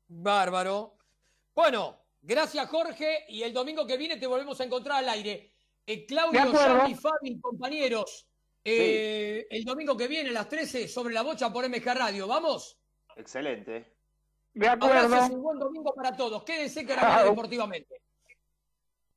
S1: Bárbaro. Bueno, gracias Jorge y el domingo que viene te volvemos a encontrar al aire. Eh, Claudio. Sandy, Fabi, compañeros, eh, el domingo que viene a las 13 sobre la bocha por MG Radio. ¿Vamos?
S4: Excelente.
S5: De
S1: Abrazos y buen domingo para todos. Quédense que ahora viene deportivamente.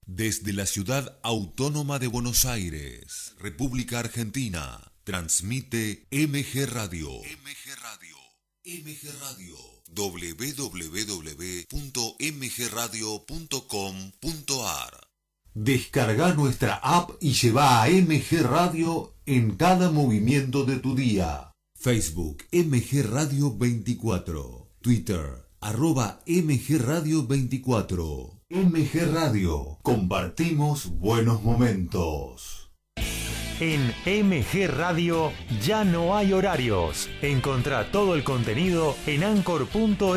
S11: Desde la ciudad autónoma de Buenos Aires, República Argentina, transmite MG Radio. MG Radio. MG Radio. www.mgradio.com.ar Descarga nuestra app y lleva a MG Radio en cada movimiento de tu día. Facebook MG Radio 24. Twitter arroba MG Radio 24. MG Radio. Compartimos buenos momentos.
S17: En MG Radio ya no hay horarios. Encontrá todo el contenido en anchor.fm.